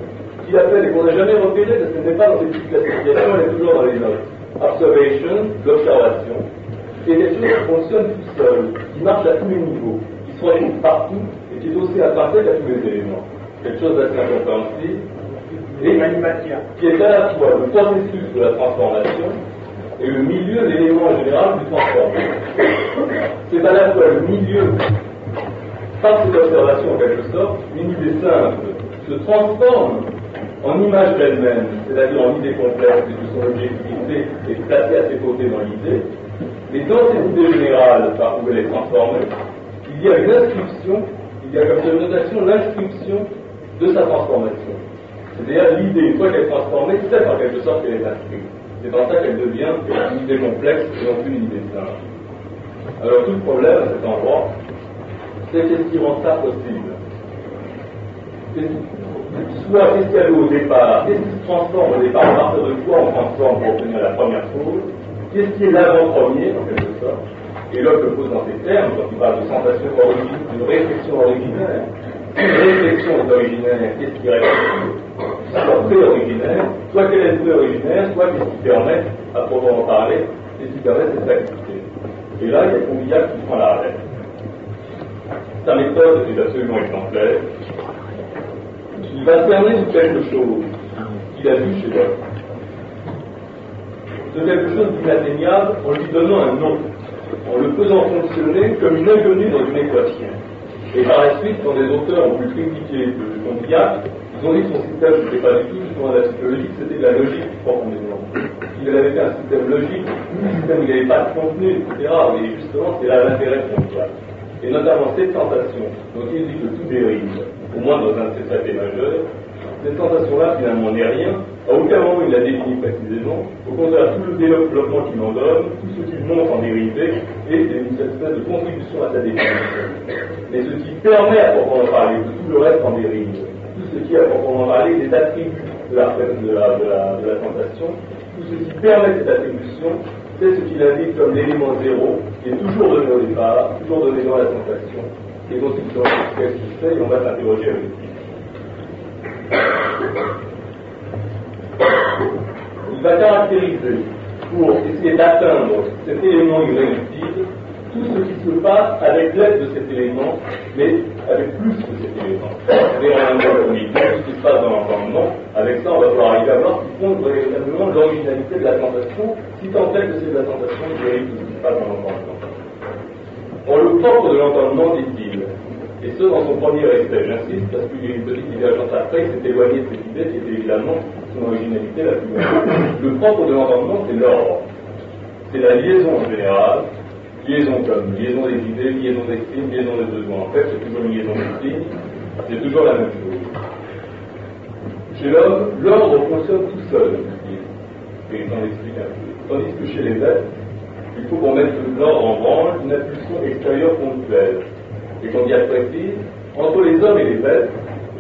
qu'il appelle, et qu'on n'a jamais repéré, parce qu'elle n'est pas dans ces petites classifications, elle est toujours dans les notes. Observation, l'observation. Et des choses qui fonctionnent tout seules, qui marchent à tous les niveaux, qui retrouve partout et qui est aussi à tous les éléments. Quelque chose d'assez incompréhensible et qui est à la fois le processus de la transformation et le milieu, l'élément général du transformé. C'est à la fois le milieu, par cette observation en quelque sorte, une idée simple se transforme en image d'elle-même, c'est-à-dire en idée complexe et de son objectivité est placée à ses côtés dans l'idée, mais dans cette idée générale par où elle est transformée, il y a une inscription, il y a comme notation l'inscription de sa transformation. C'est-à-dire l'idée, une fois qu'elle est transformée, c'est en quelque sorte qu'elle est inscrite. C'est dans ça qu'elle devient une idée complexe et non plus une idée simple. Alors tout le problème à cet endroit, c'est qu'est-ce qui rend ça possible? Soit qu'est-ce qu'il y avait au départ? Qu'est-ce qui se transforme au départ? À partir de quoi on transforme pour obtenir la première chose? Qu'est-ce qui est l'avant-premier, en quelque sorte? Et Locke le pose dans ces termes, quand il parle de sensation originale, d'une réflexion originale. Une réflexion est originaire, qu'est-ce qui reste Soit pré-originaire, soit qu'elle est pré-originaire, soit qu'est-ce qui permet, à proprement parler, qu'est-ce qui permet cette activité. Et là, il y a Convillac qui prend la relève. Sa méthode est absolument exemplaire. Il va cerner sur quelque chose qu'il a vu chez l'homme de quelque chose d'inatteignable en lui donnant un nom, en le faisant fonctionner comme une inconnue dans une équation. Et par la suite, quand des auteurs ont pu critiquer le Condillac, ils ont dit que son système, n'était pas du tout justement de la psychologie, c'était de la logique profondément. Il avait fait un système logique, un système où il n'y avait pas de contenu, etc. Mais justement, c'est là l'intérêt de Condillac. Et notamment cette sensation, dont il dit que tout dérive, au moins dans un de ses traités majeurs, cette sensation-là, finalement, n'est rien. À aucun moment il la définit précisément. Au contraire, tout le développement qu'il en donne, tout ce qu'il montre en dérivé, est une espèce de contribution à sa définition. Mais ce qui permet à proprement parler tout le reste en dérive, tout ce qui, à proprement parler, des attributs de la, sensation, tout ce qui permet cette attribution, c'est ce qu'il indique comme l'élément zéro, qui est toujours donné au départ, toujours donné dans la sensation, et donc il faut qu'est-ce qu'il fait, et on va s'interroger avec lui. Il va caractériser, pour essayer d'atteindre cet élément irréductible, tout ce qui se passe avec l'aide de cet élément, mais avec plus que cet élément. C'est-à-dire tout ce qui se passe dans l'entendement, avec ça on va pouvoir arriver à voir qui compte véritablement l'originalité de la tentation, si tant est que c'est de la tentation qui ce qui se passe dans l'entendement. Or, le propre de l'entendement, dit-il, et ce, dans son premier essai, j'insiste, parce qu'il y a une petite divergence après, il s'est éloigné de cette idée qui était évidemment son originalité la plus. Le propre de l'entendement, c'est l'ordre. C'est la liaison générale, liaison comme liaison des idées, liaison des signes, liaison des besoins. En fait, c'est toujours une liaison des signes, c'est toujours la même chose. Chez l'homme, l'ordre fonctionne tout seul, et s'en explique un peu. Tandis que chez les êtres, il faut qu'on mette l'ordre en branle, une impulsion extérieure ponctuelle et qu'on y précise, entre les hommes et les bêtes,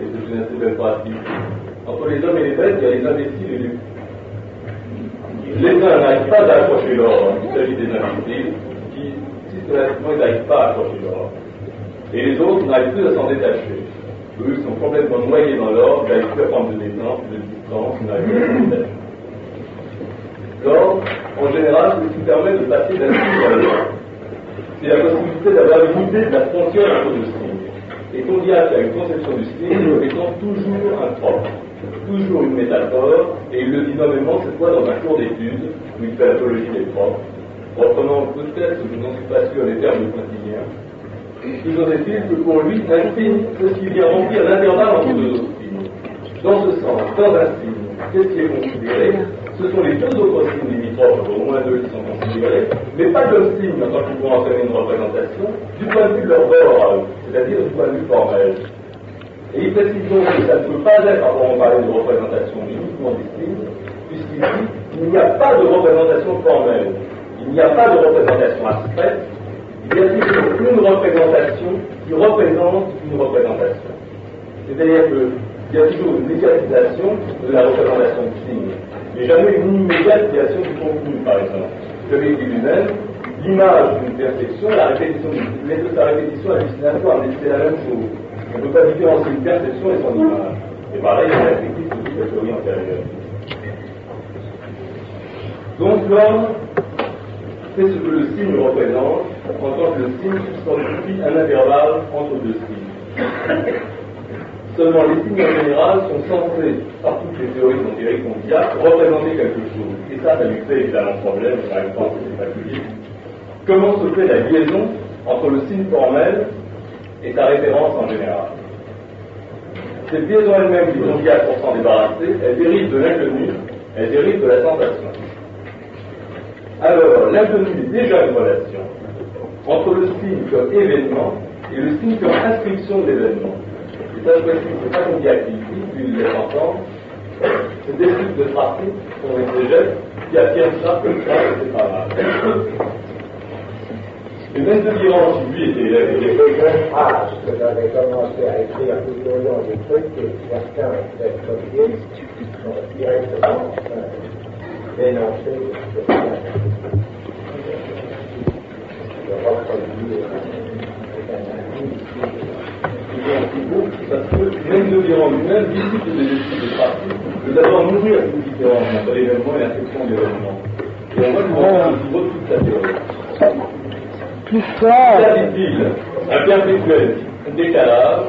et c'est une assez belle pratique, entre les hommes et les bêtes, il y a les imbéciles et les les uns n'arrivent pas à accrocher l'ordre, il s'agit des imbéciles, qui systématiquement n'arrivent pas à accrocher l'ordre. Et les autres n'arrivent plus à s'en détacher. Eux, sont complètement noyés dans l'ordre, ils n'arrivent plus à prendre de distance, de distance, ils n'arrivent plus à s'en. L'ordre, en général, c'est ce qui permet de passer d'un signe à l'autre c'est la possibilité d'avoir une idée de la frontière entre deux. Et qu'on y a une conception du signe étant toujours un propre, toujours une métaphore, et il le dit nommément cette fois dans un cours d'études où il fait l'apologie des propres, reprenant peut-être, je n'en suis pas sûr, les termes de quotidien. Toujours est-il que pour lui, un signe, c'est ce qui vient remplir l'intervalle entre deux autres signes. Dans ce sens, dans un signe, qu'est-ce qui est considéré? Ce sont les deux autres signes limitrophes, au moins deux qui sont considérés, mais pas comme signes en tant qu'ils vont entraîner une représentation, du point de vue de leur bord c'est-à-dire du point de vue formel. Et il précise donc que ça ne peut pas être, avant on parlait de représentation uniquement des signes, puisqu'il dit qu'il n'y a pas de représentation formelle, il n'y a pas de représentation abstraite, il y a toujours une représentation qui représente une représentation. C'est-à-dire qu'il y a toujours une médiatisation de la représentation de signes mais jamais une immédiate création du contenu, par exemple. Je l'ai dit lui-même, l'image d'une perception, la répétition, mais de sa répétition hallucinatoire, mais c'est la même chose. On ne peut pas différencier une perception et son image. Et pareil, il y a la technique de la théorie antérieure. Donc l'homme, c'est ce que le signe représente, en tant que le signe substantifie un intervalle entre deux signes. Seulement les signes en général sont censés, par toutes les théories dont Eric Condia, représenter quelque chose. Et ça, ça lui fait évidemment problème, par exemple, c'est particulier. Comment se fait la liaison entre le signe formel et sa référence en général Cette liaison elle-même qui Condia pour s'en débarrasser, elle dérive de l'inconnu, elle dérive de la sensation. Alors, l'inconnu est déjà une relation entre le signe comme événement et le signe comme inscription de l'événement. Et ça, je précise, c'est pas qu'on dit activité, puis il laisse entendre. C'est des types de sont des gestes qui affirment ça comme ça, c'est pas mal. Et même de qui lui était élève fait une phrase que j'avais commencé à écrire tout au long des trucs et certains peut-être copiés, donc directement euh, dénoncé ce de reproduire avec un avis parce que même de Guéran lui-même discute des études de pratique, de d'abord nourrir cette différence entre l'événement et l'inscription de l'événement. Et on voit va toute sa théorie. Un perpétuel décalage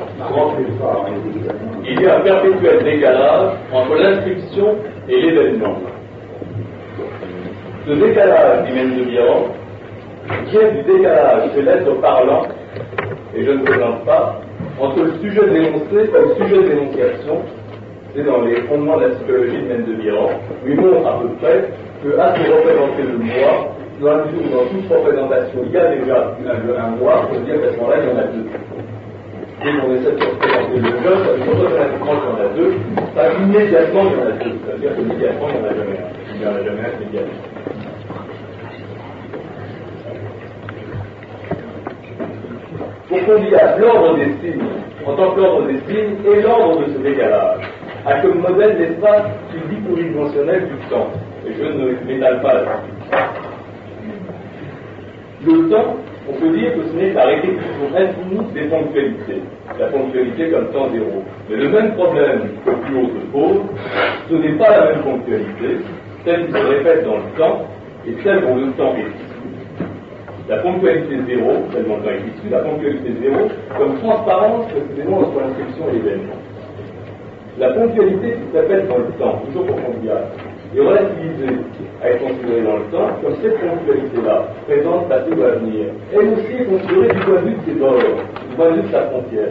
il y a un perpétuel décalage entre l'inscription et l'événement. Ce décalage, dit même de Biran, vient du décalage de l'être parlant, et je ne présente pas, entre le sujet dénoncé et le sujet de dénonciation, c'est dans les fondements de la psychologie de Biran, où il montre à peu près que à se représenter le moi, dans toute représentation, il y a déjà un, un moi, on peut dire qu'à ce moment-là, il y en a deux. Dès qu'on essaie de représenter le je, ça veut dire qu'il y en a deux, pas immédiatement il y en a deux. Ça veut dire qu'immédiatement il n'y en a jamais un. Il n'y en a jamais un immédiatement. Pour qu'on y a l'ordre des signes, en tant que l'ordre des signes, et l'ordre de ce décalage, a comme modèle l'espace physique ou dimensionnel du temps. Et je ne m'étale pas là. Le temps, on peut dire que ce n'est la répétition infinie des ponctualités. La ponctualité comme temps zéro. Mais le même problème que plus haut se pose, ce n'est pas la même ponctualité, celle qui se répète dans le temps, et celle dont le temps est issu. La ponctualité zéro, celle dont le temps est issu, la ponctualité zéro, comme transparence précisément entre l'inscription et l'événement. La ponctualité qui s'appelle dans le temps, toujours pour convivial, est relativisée être considérée dans le temps comme cette ponctualité-là, présente, passé ou à venir. Elle aussi est considérée du point de vue de ses bords, du point de vue de sa frontière.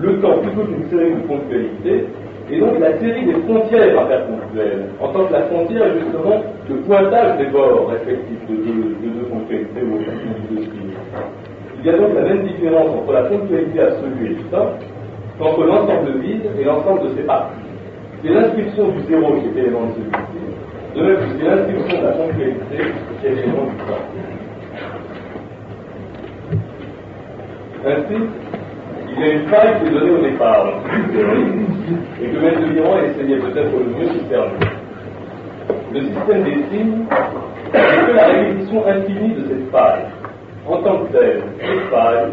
Le temps, plutôt qu'une série de ponctualités, est donc la série des frontières interponctuelles, en tant que la frontière est justement le pointage des bords respectifs de deux, de ponctualités ou de deux signes. Il y a donc la même différence entre la ponctualité absolue et le temps qu'entre l'ensemble vide et l'ensemble de ses parties. C'est l'inscription du zéro qui est l'élément de celui-ci, de même c'est l'inscription de la ponctualité qui est l'élément du temps. Ainsi, il y a une faille qui est donnée au départ et que M. Liron essayait peut-être le mieux d'y cerner. Le système des signes n'est que la répétition infinie de cette faille. En tant que telle, cette faille,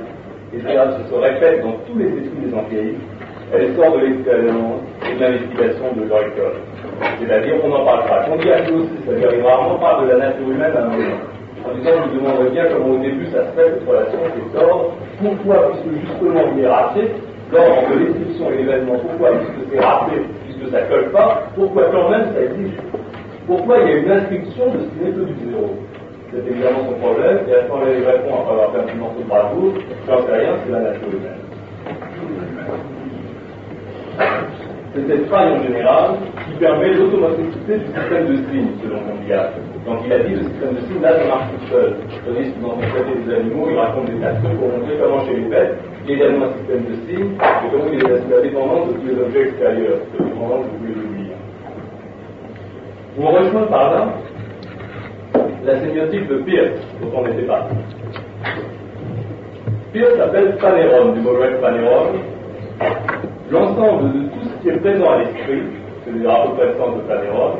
et cela se répète dans tous les esprits des empiriques, elle sort de l'expérience et de l'investigation de leur. C'est-à-dire, on n'en parle pas. On dit à aussi, c'est-à-dire, il rarement parle de la nature humaine à un moment. En disant, je me demanderais bien comment au début ça se fait, cette relation, cet ordre. Pourquoi, puisque justement il est raté, l'ordre de l'inscription et l'événement, pourquoi, puisque c'est raté, puisque ça ne colle pas, pourquoi quand même ça existe? Pourquoi il y a une inscription de ce qui n'est que du zéro? C'est évidemment son problème, et à ce moment-là, il répond après avoir fait un petit morceau de bravoure, j'en sais rien, c'est la nature humaine. C'est cette faille en général qui permet l'automaticité du système de signes, selon Condillac. Donc il a dit le système de signes, là, ça marche tout seul. Tandis que dans son traité des animaux, il raconte des tas pour montrer comment chez les bêtes, il y a également un système de signes, et comment il est la dépendance de tous les objets extérieurs, la dépendance de tous les. On rejoint par là? La sémiotique de Pierce, dont on était parti. Pierce s'appelle Paneron, du mot grec Paneron, l'ensemble de tout ce qui est présent à l'esprit, c'est-à-dire à peu de Paneron,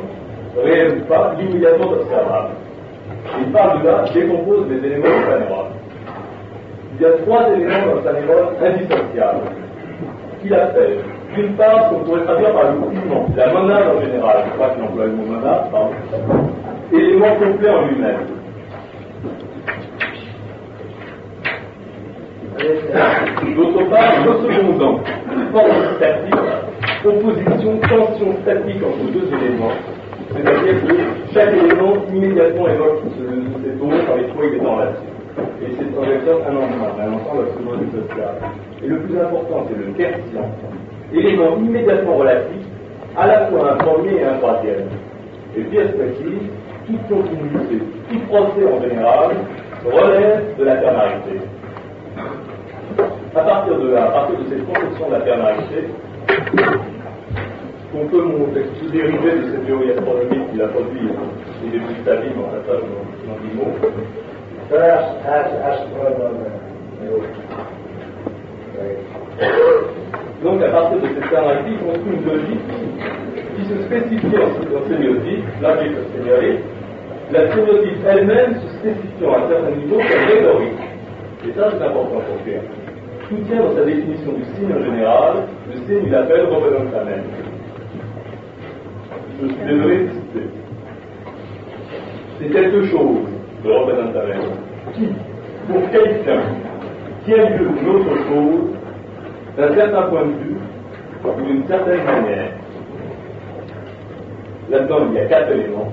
réel ou pas, l'immédiatement observable. Il parle de là, décompose les éléments de Paneron. Il y a trois éléments dans Paneron indissociables, qu'il appelle, d'une part, ce qu'on pourrait traduire par le mouvement, la monade en général, je crois qu'il emploie le mot monade, pardon, élément complet en lui-même. D'autre part, le secondant, forme statique, opposition, tension statique entre deux éléments. C'est-à-dire que chaque élément immédiatement évoque cet autre avec quoi il est en relation. Et c'est en vecteur un ensemble, un ensemble absolument dissociable. Et le plus important, c'est le tertian, élément immédiatement relatif, à la fois un premier et un troisième. Et perspective, toute continuité, tout procès en général, relève de la ternarité. À partir de là, à partir de cette conception de la ternarité, on peut se dériver de cette théorie astronomique qu'il a produit au début de sa vie, mais on pas dans 10 mots. First as astronomer. Donc, à partir de cette ternarité, on trouve une logique qui se spécifie en sémiotique, logique of sémiotique, la sémiotique elle-même se spécifiant à un certain niveau comme rhétorique. Et ça, c'est important pour faire. Tout tient dans sa définition du signe en général, le signe, il appelle représente sa même. Je suis désolé de citer. C'est quelque chose, le représente sa même, qui, pour quelqu'un, tient lieu d'une autre chose, d'un certain point de vue, ou d'une certaine manière. Là-dedans, il y a quatre éléments.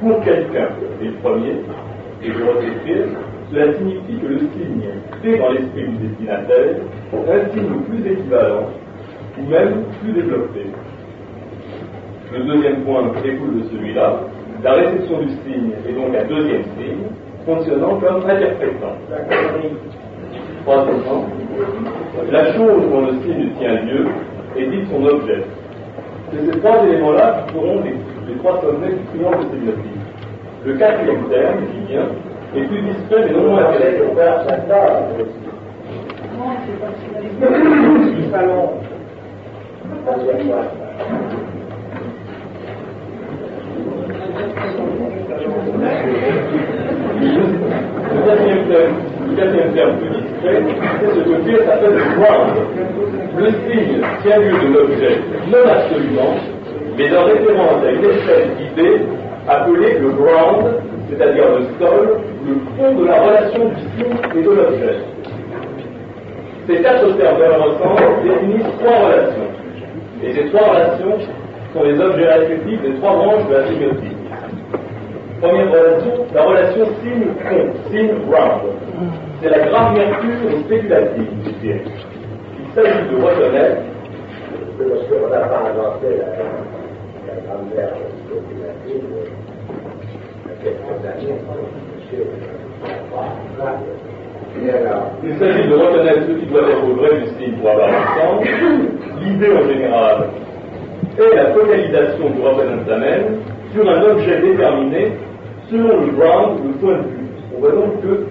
Pour quelqu'un, c'est le premier, et je redécrire, cela signifie que le signe fait dans l'esprit du destinataire un signe plus équivalent, ou même plus développé. Le deuxième point découle de celui-là. La réception du signe est donc un deuxième signe, fonctionnant comme interprétant. Troisièmement, la chose dont le signe tient lieu est dite son objet. C'est ces trois éléments-là qui feront les, trois sommets du triangle. Le quatrième terme, qui vient, est plus discret mais non moins intéressant. Salon. Le quatrième terme, le quatrième terme plus discret, c'est ce que Pierre s'appelle le ground. Le signe tient lieu de l'objet, non absolument, mais en référence à une espèce d'idée appelée le ground, c'est-à-dire le sol, le fond de la relation du signe et de l'objet. Ces quatre termes ensemble définissent trois relations. Et ces trois relations sont les objets respectifs des trois branches de la sémiotique. Première relation, la relation signe-fond, signe-ground. C'est la grammaire spéculative du ciel. Il s'agit de reconnaître pas inventé la grammaire spéculative Il s'agit de reconnaître ce qui doit être vrai du signe pour avoir sens. L'idée en général est la focalisation du représentamen sur un objet déterminé selon le ground, le point de vue. On voit donc que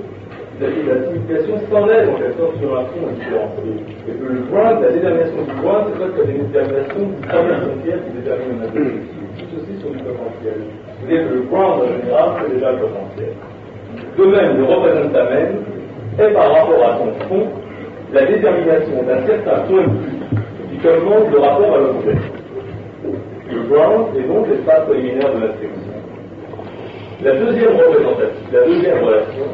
la, la signification s'enlève en quelque sorte sur un fond différencié. Et que le ground, la détermination du ground, c'est presque une détermination du premier frontière qui détermine un objet. Tout ceci sur du potentiel. C'est-à-dire que le ground en général, c'est déjà le potentiel. De même, le représentamen est par rapport à son fond la détermination d'un certain point de vue qui commande le rapport à l'objet. Le ground est donc l'espace préliminaire de l'inscription. La deuxième représentation, la deuxième relation,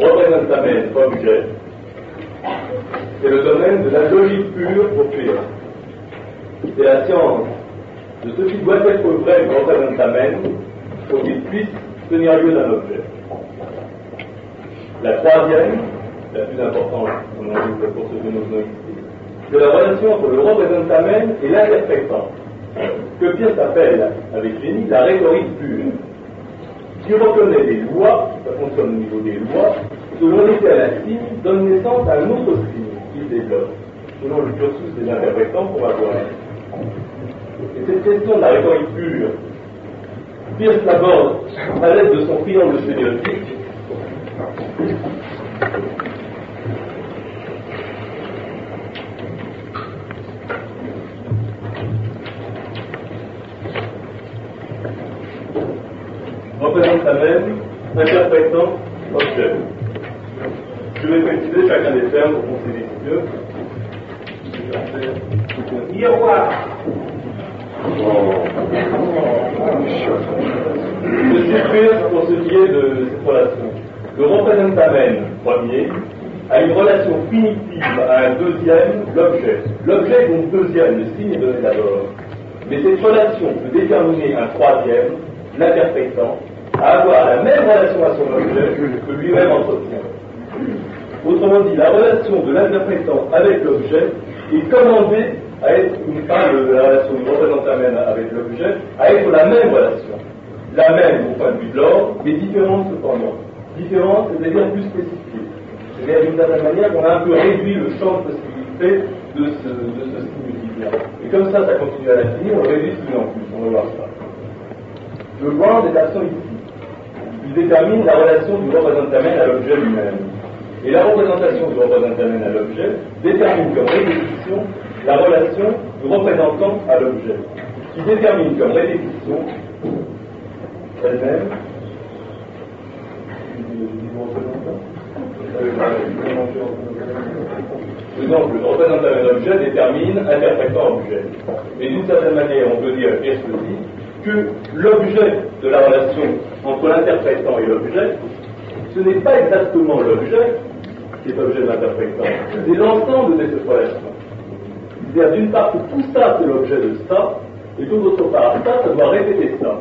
représentamen objet, c'est le domaine de la logique pure pour Pierre. C'est la science de ce qui doit être vrai du représentamen pour qu'il puisse tenir lieu d'un objet. La troisième, la plus importante, on dit pour ce que nous venons c'est la relation entre le représentamen et l'interprétant, que Pierre s'appelle, avec génie, la rhétorique pure, qui reconnaît des lois, ça fonctionne au niveau des lois, selon lesquelles un signe donne naissance à un autre signe qu'il développe, selon le cursus des interprétants qu'on va voir. Et cette question de la rhétorique pure, Pierce l'aborde à l'aide de son triangle sémiotique, représente la même, interprétant objet. Je vais préciser chacun des termes pour qu'on s'y mieux. miroir. Je Pierce pour ce qui est de cette relation. Le représentamen premier a une relation primitive à un deuxième, l'objet. L'objet est donc deuxième, le signe est donné d'abord. Mais cette relation peut déterminer un troisième, l'interprétant, à avoir la même relation à son objet que lui-même entretient. Autrement dit, la relation de l'interprétant avec l'objet est commandée à être, une part de la relation du représentant avec l'objet, à être la même relation. La même au point de vue de l'ordre, mais différente cependant. Différente, c'est-à-dire plus spécifique. C'est-à-dire d'une certaine manière qu'on a un peu réduit le champ de possibilité de ce, de ce Et comme ça, ça continue à l'infini, on réduit de plus en plus. On va voir ça. Le grand est absent ici. Il détermine la relation du représentant à l'objet lui-même. Et la représentation du représentant à l'objet détermine comme répétition la relation du représentant à l'objet, qui détermine comme répétition elle-même le représentant d'un objet détermine interprétant objet. Et d'une certaine manière, on peut dire, et que l'objet de la relation entre l'interprétant et l'objet, ce n'est pas exactement l'objet qui est objet de l'interprétant, c'est l'ensemble de cette relation. C'est-à-dire d'une part que tout ça c'est l'objet de ça, et d'autre part, ça, ça doit répéter ça.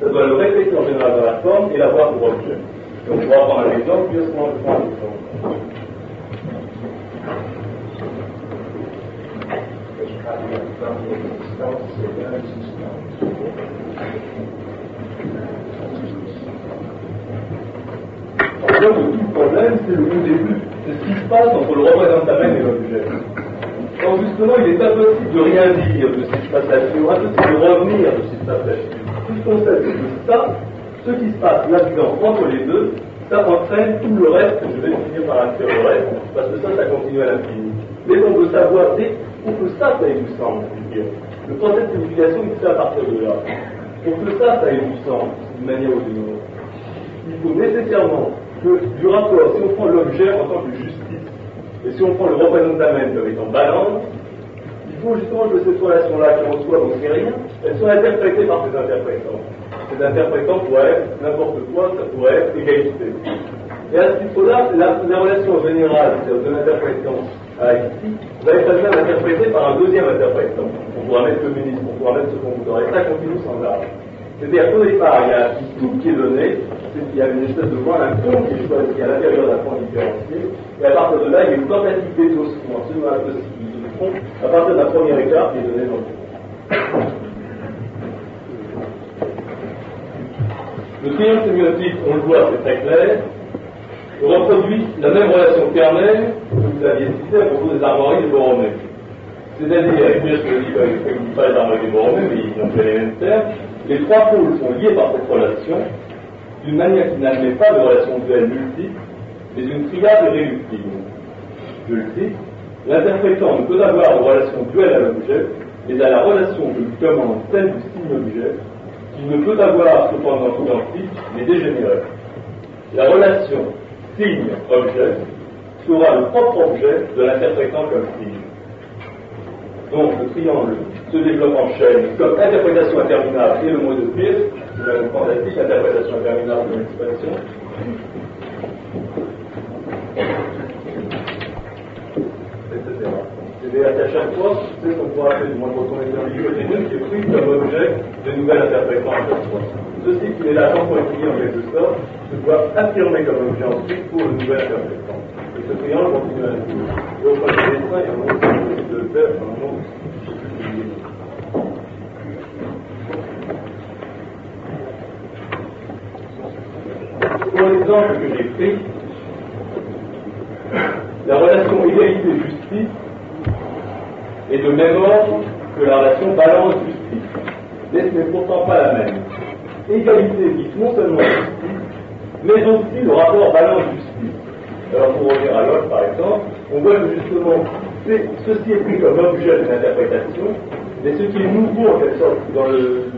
Ça doit le répéter en général dans la forme et l'avoir pour objet. Donc on va prendre un exemple, puis je prends un exemple. Donc, le tout problème, c'est le tout début. C'est ce qui se passe entre le représentant même et l'objet. Donc, justement, il est impossible de rien dire de ce qui se passe là-dessus, impossible de revenir de ce qui se passe là-dessus. Tout ce qu'on sait, c'est que ça, ce qui se passe là-dedans, entre les deux, ça entraîne tout le reste, je vais finir par inscrire le reste, parce que ça, ça continue à l'infini. Mais on veut savoir, dès pour que ça, ça ait du sens. Le procès de signification, il se fait à partir de là. Pour que ça, ça ait du sens, d'une manière ou d'une autre, il faut nécessairement que du rapport, si on prend l'objet en tant que justice, et si on prend le représentant même comme étant balance, il faut justement que cette relation-là qui reçoit on ne sait rien, elle soit interprétée par ces interprétants. Ces interprétants pourraient être n'importe quoi, ça pourrait être égalité. Et à ce titre-là, la, relation générale de l'interprétant à ici va être elle-même interprétée par un deuxième interprétant. On pourra mettre le ministre, on pourra mettre ce qu'on voudra, et ça continue sans arbre. C'est-à-dire qu'au départ, il y a tout qui est donné, il y a une espèce de voie, un pont qui est choisi à l'intérieur d'un point différencié, et à partir de là, il y a une tentative d'exhaustion selon la possibilité du fond, à partir d'un premier écart qui est donné dans le. Le triangle sémiotique, on le voit, c'est très clair, reproduit la même relation kernel que vous aviez cité à propos des armoiries de Borromée. C'est-à-dire, et puis je ne dis pas les armoiries de mais ils ont fait les mêmes termes, les trois pôles sont liés par cette relation d'une manière qui n'admet pas de relation duelle multiple, mais une triade irréductible. Je le cite, l'interprétant ne peut avoir de relation duelle à l'objet, mais à la relation que commande celle du signe objet, qu'il ne peut avoir cependant identique, mais dégénérée. La relation signe-objet sera le propre objet de l'interprétant comme signe. Donc le triangle se développe en chaîne comme interprétation interminable et le mot de Pierce, comprendre la interprétation interminable de l'expression. Etc. C'est-à-dire qu'à chaque fois, c'est ce qu'on pourrait appeler du moins quand on est dans le deux qui est pris comme objet de nouvelles interprétations à chaque fois. Ceci qui est là tant pour étudier en quelque sorte, se doit affirmer comme objet ensuite pour une nouvelle interprétation. Et ce triangle continue à être. Et au point de dessin, il y a un moment de le faire, un moment Pour l'exemple que j'ai pris, la relation égalité-justice est de même ordre que la relation balance-justice, mais ce n'est pourtant pas la même. Égalité dit non seulement justice, mais aussi le rapport balance-justice. Alors pour revenir à l'autre, par exemple, on voit que justement, ceci est pris comme objet de l'interprétation, mais ce qui est nouveau en quelque sorte dans le,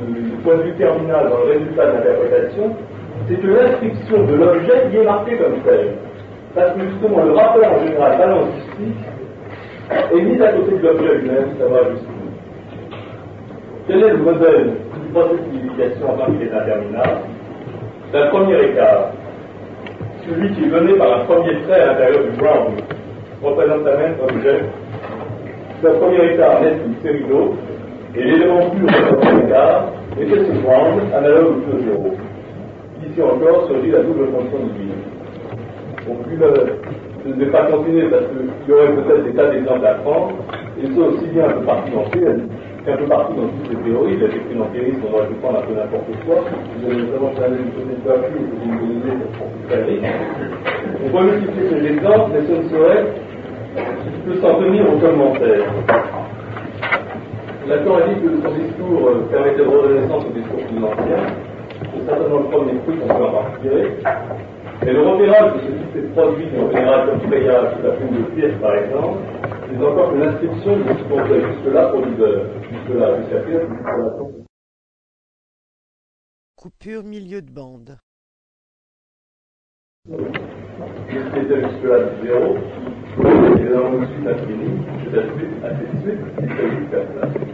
point de vue terminal, dans le résultat de l'interprétation, c'est que l'inscription de l'objet y est marquée comme tel. Parce que justement, le rapport en général balance-justice est mis à côté de l'objet lui-même, ça va. Quel est le modèle du processus d'identification en tant qu'il est interminable D'un premier écart. celui qui est donné par un premier trait à l'intérieur du ground représente la même objet. Un premier écart n'est qu'une série d'autres, et l'élément pur de ce premier écart était ce ground analogue au plus zéro. Ici encore surgit la double fonction du vide. Donc, je ne vais pas continuer parce qu'il y aurait peut-être des tas d'exemples à prendre, et ça aussi bien un peu partout en qu'un peu partout dans toutes les théories, la empirique, on aurait pu prendre un peu n'importe quoi, vous avez notamment parlé du de et de l'immobilisé pour On peut multiplier ces exemples, mais ce ne serait que s'en tenir aux commentaires. Lacan a dit que son discours euh, permettait de sens au discours plus ancien. C'est certainement le premier truc qu'on peut en tirer. Et le repérage de ce qui s'est produit en général comme frayage sous la plume de pièce par exemple, c'est encore que l'inscription de ce qu'on fait jusque-là pour l'hiver, jusque-là, jusqu'à jusque-là. Coupure milieu de bande. Qui était jusque-là du zéro, et dans le suite infini, c'est la suite, ainsi de suite, il s'agit de faire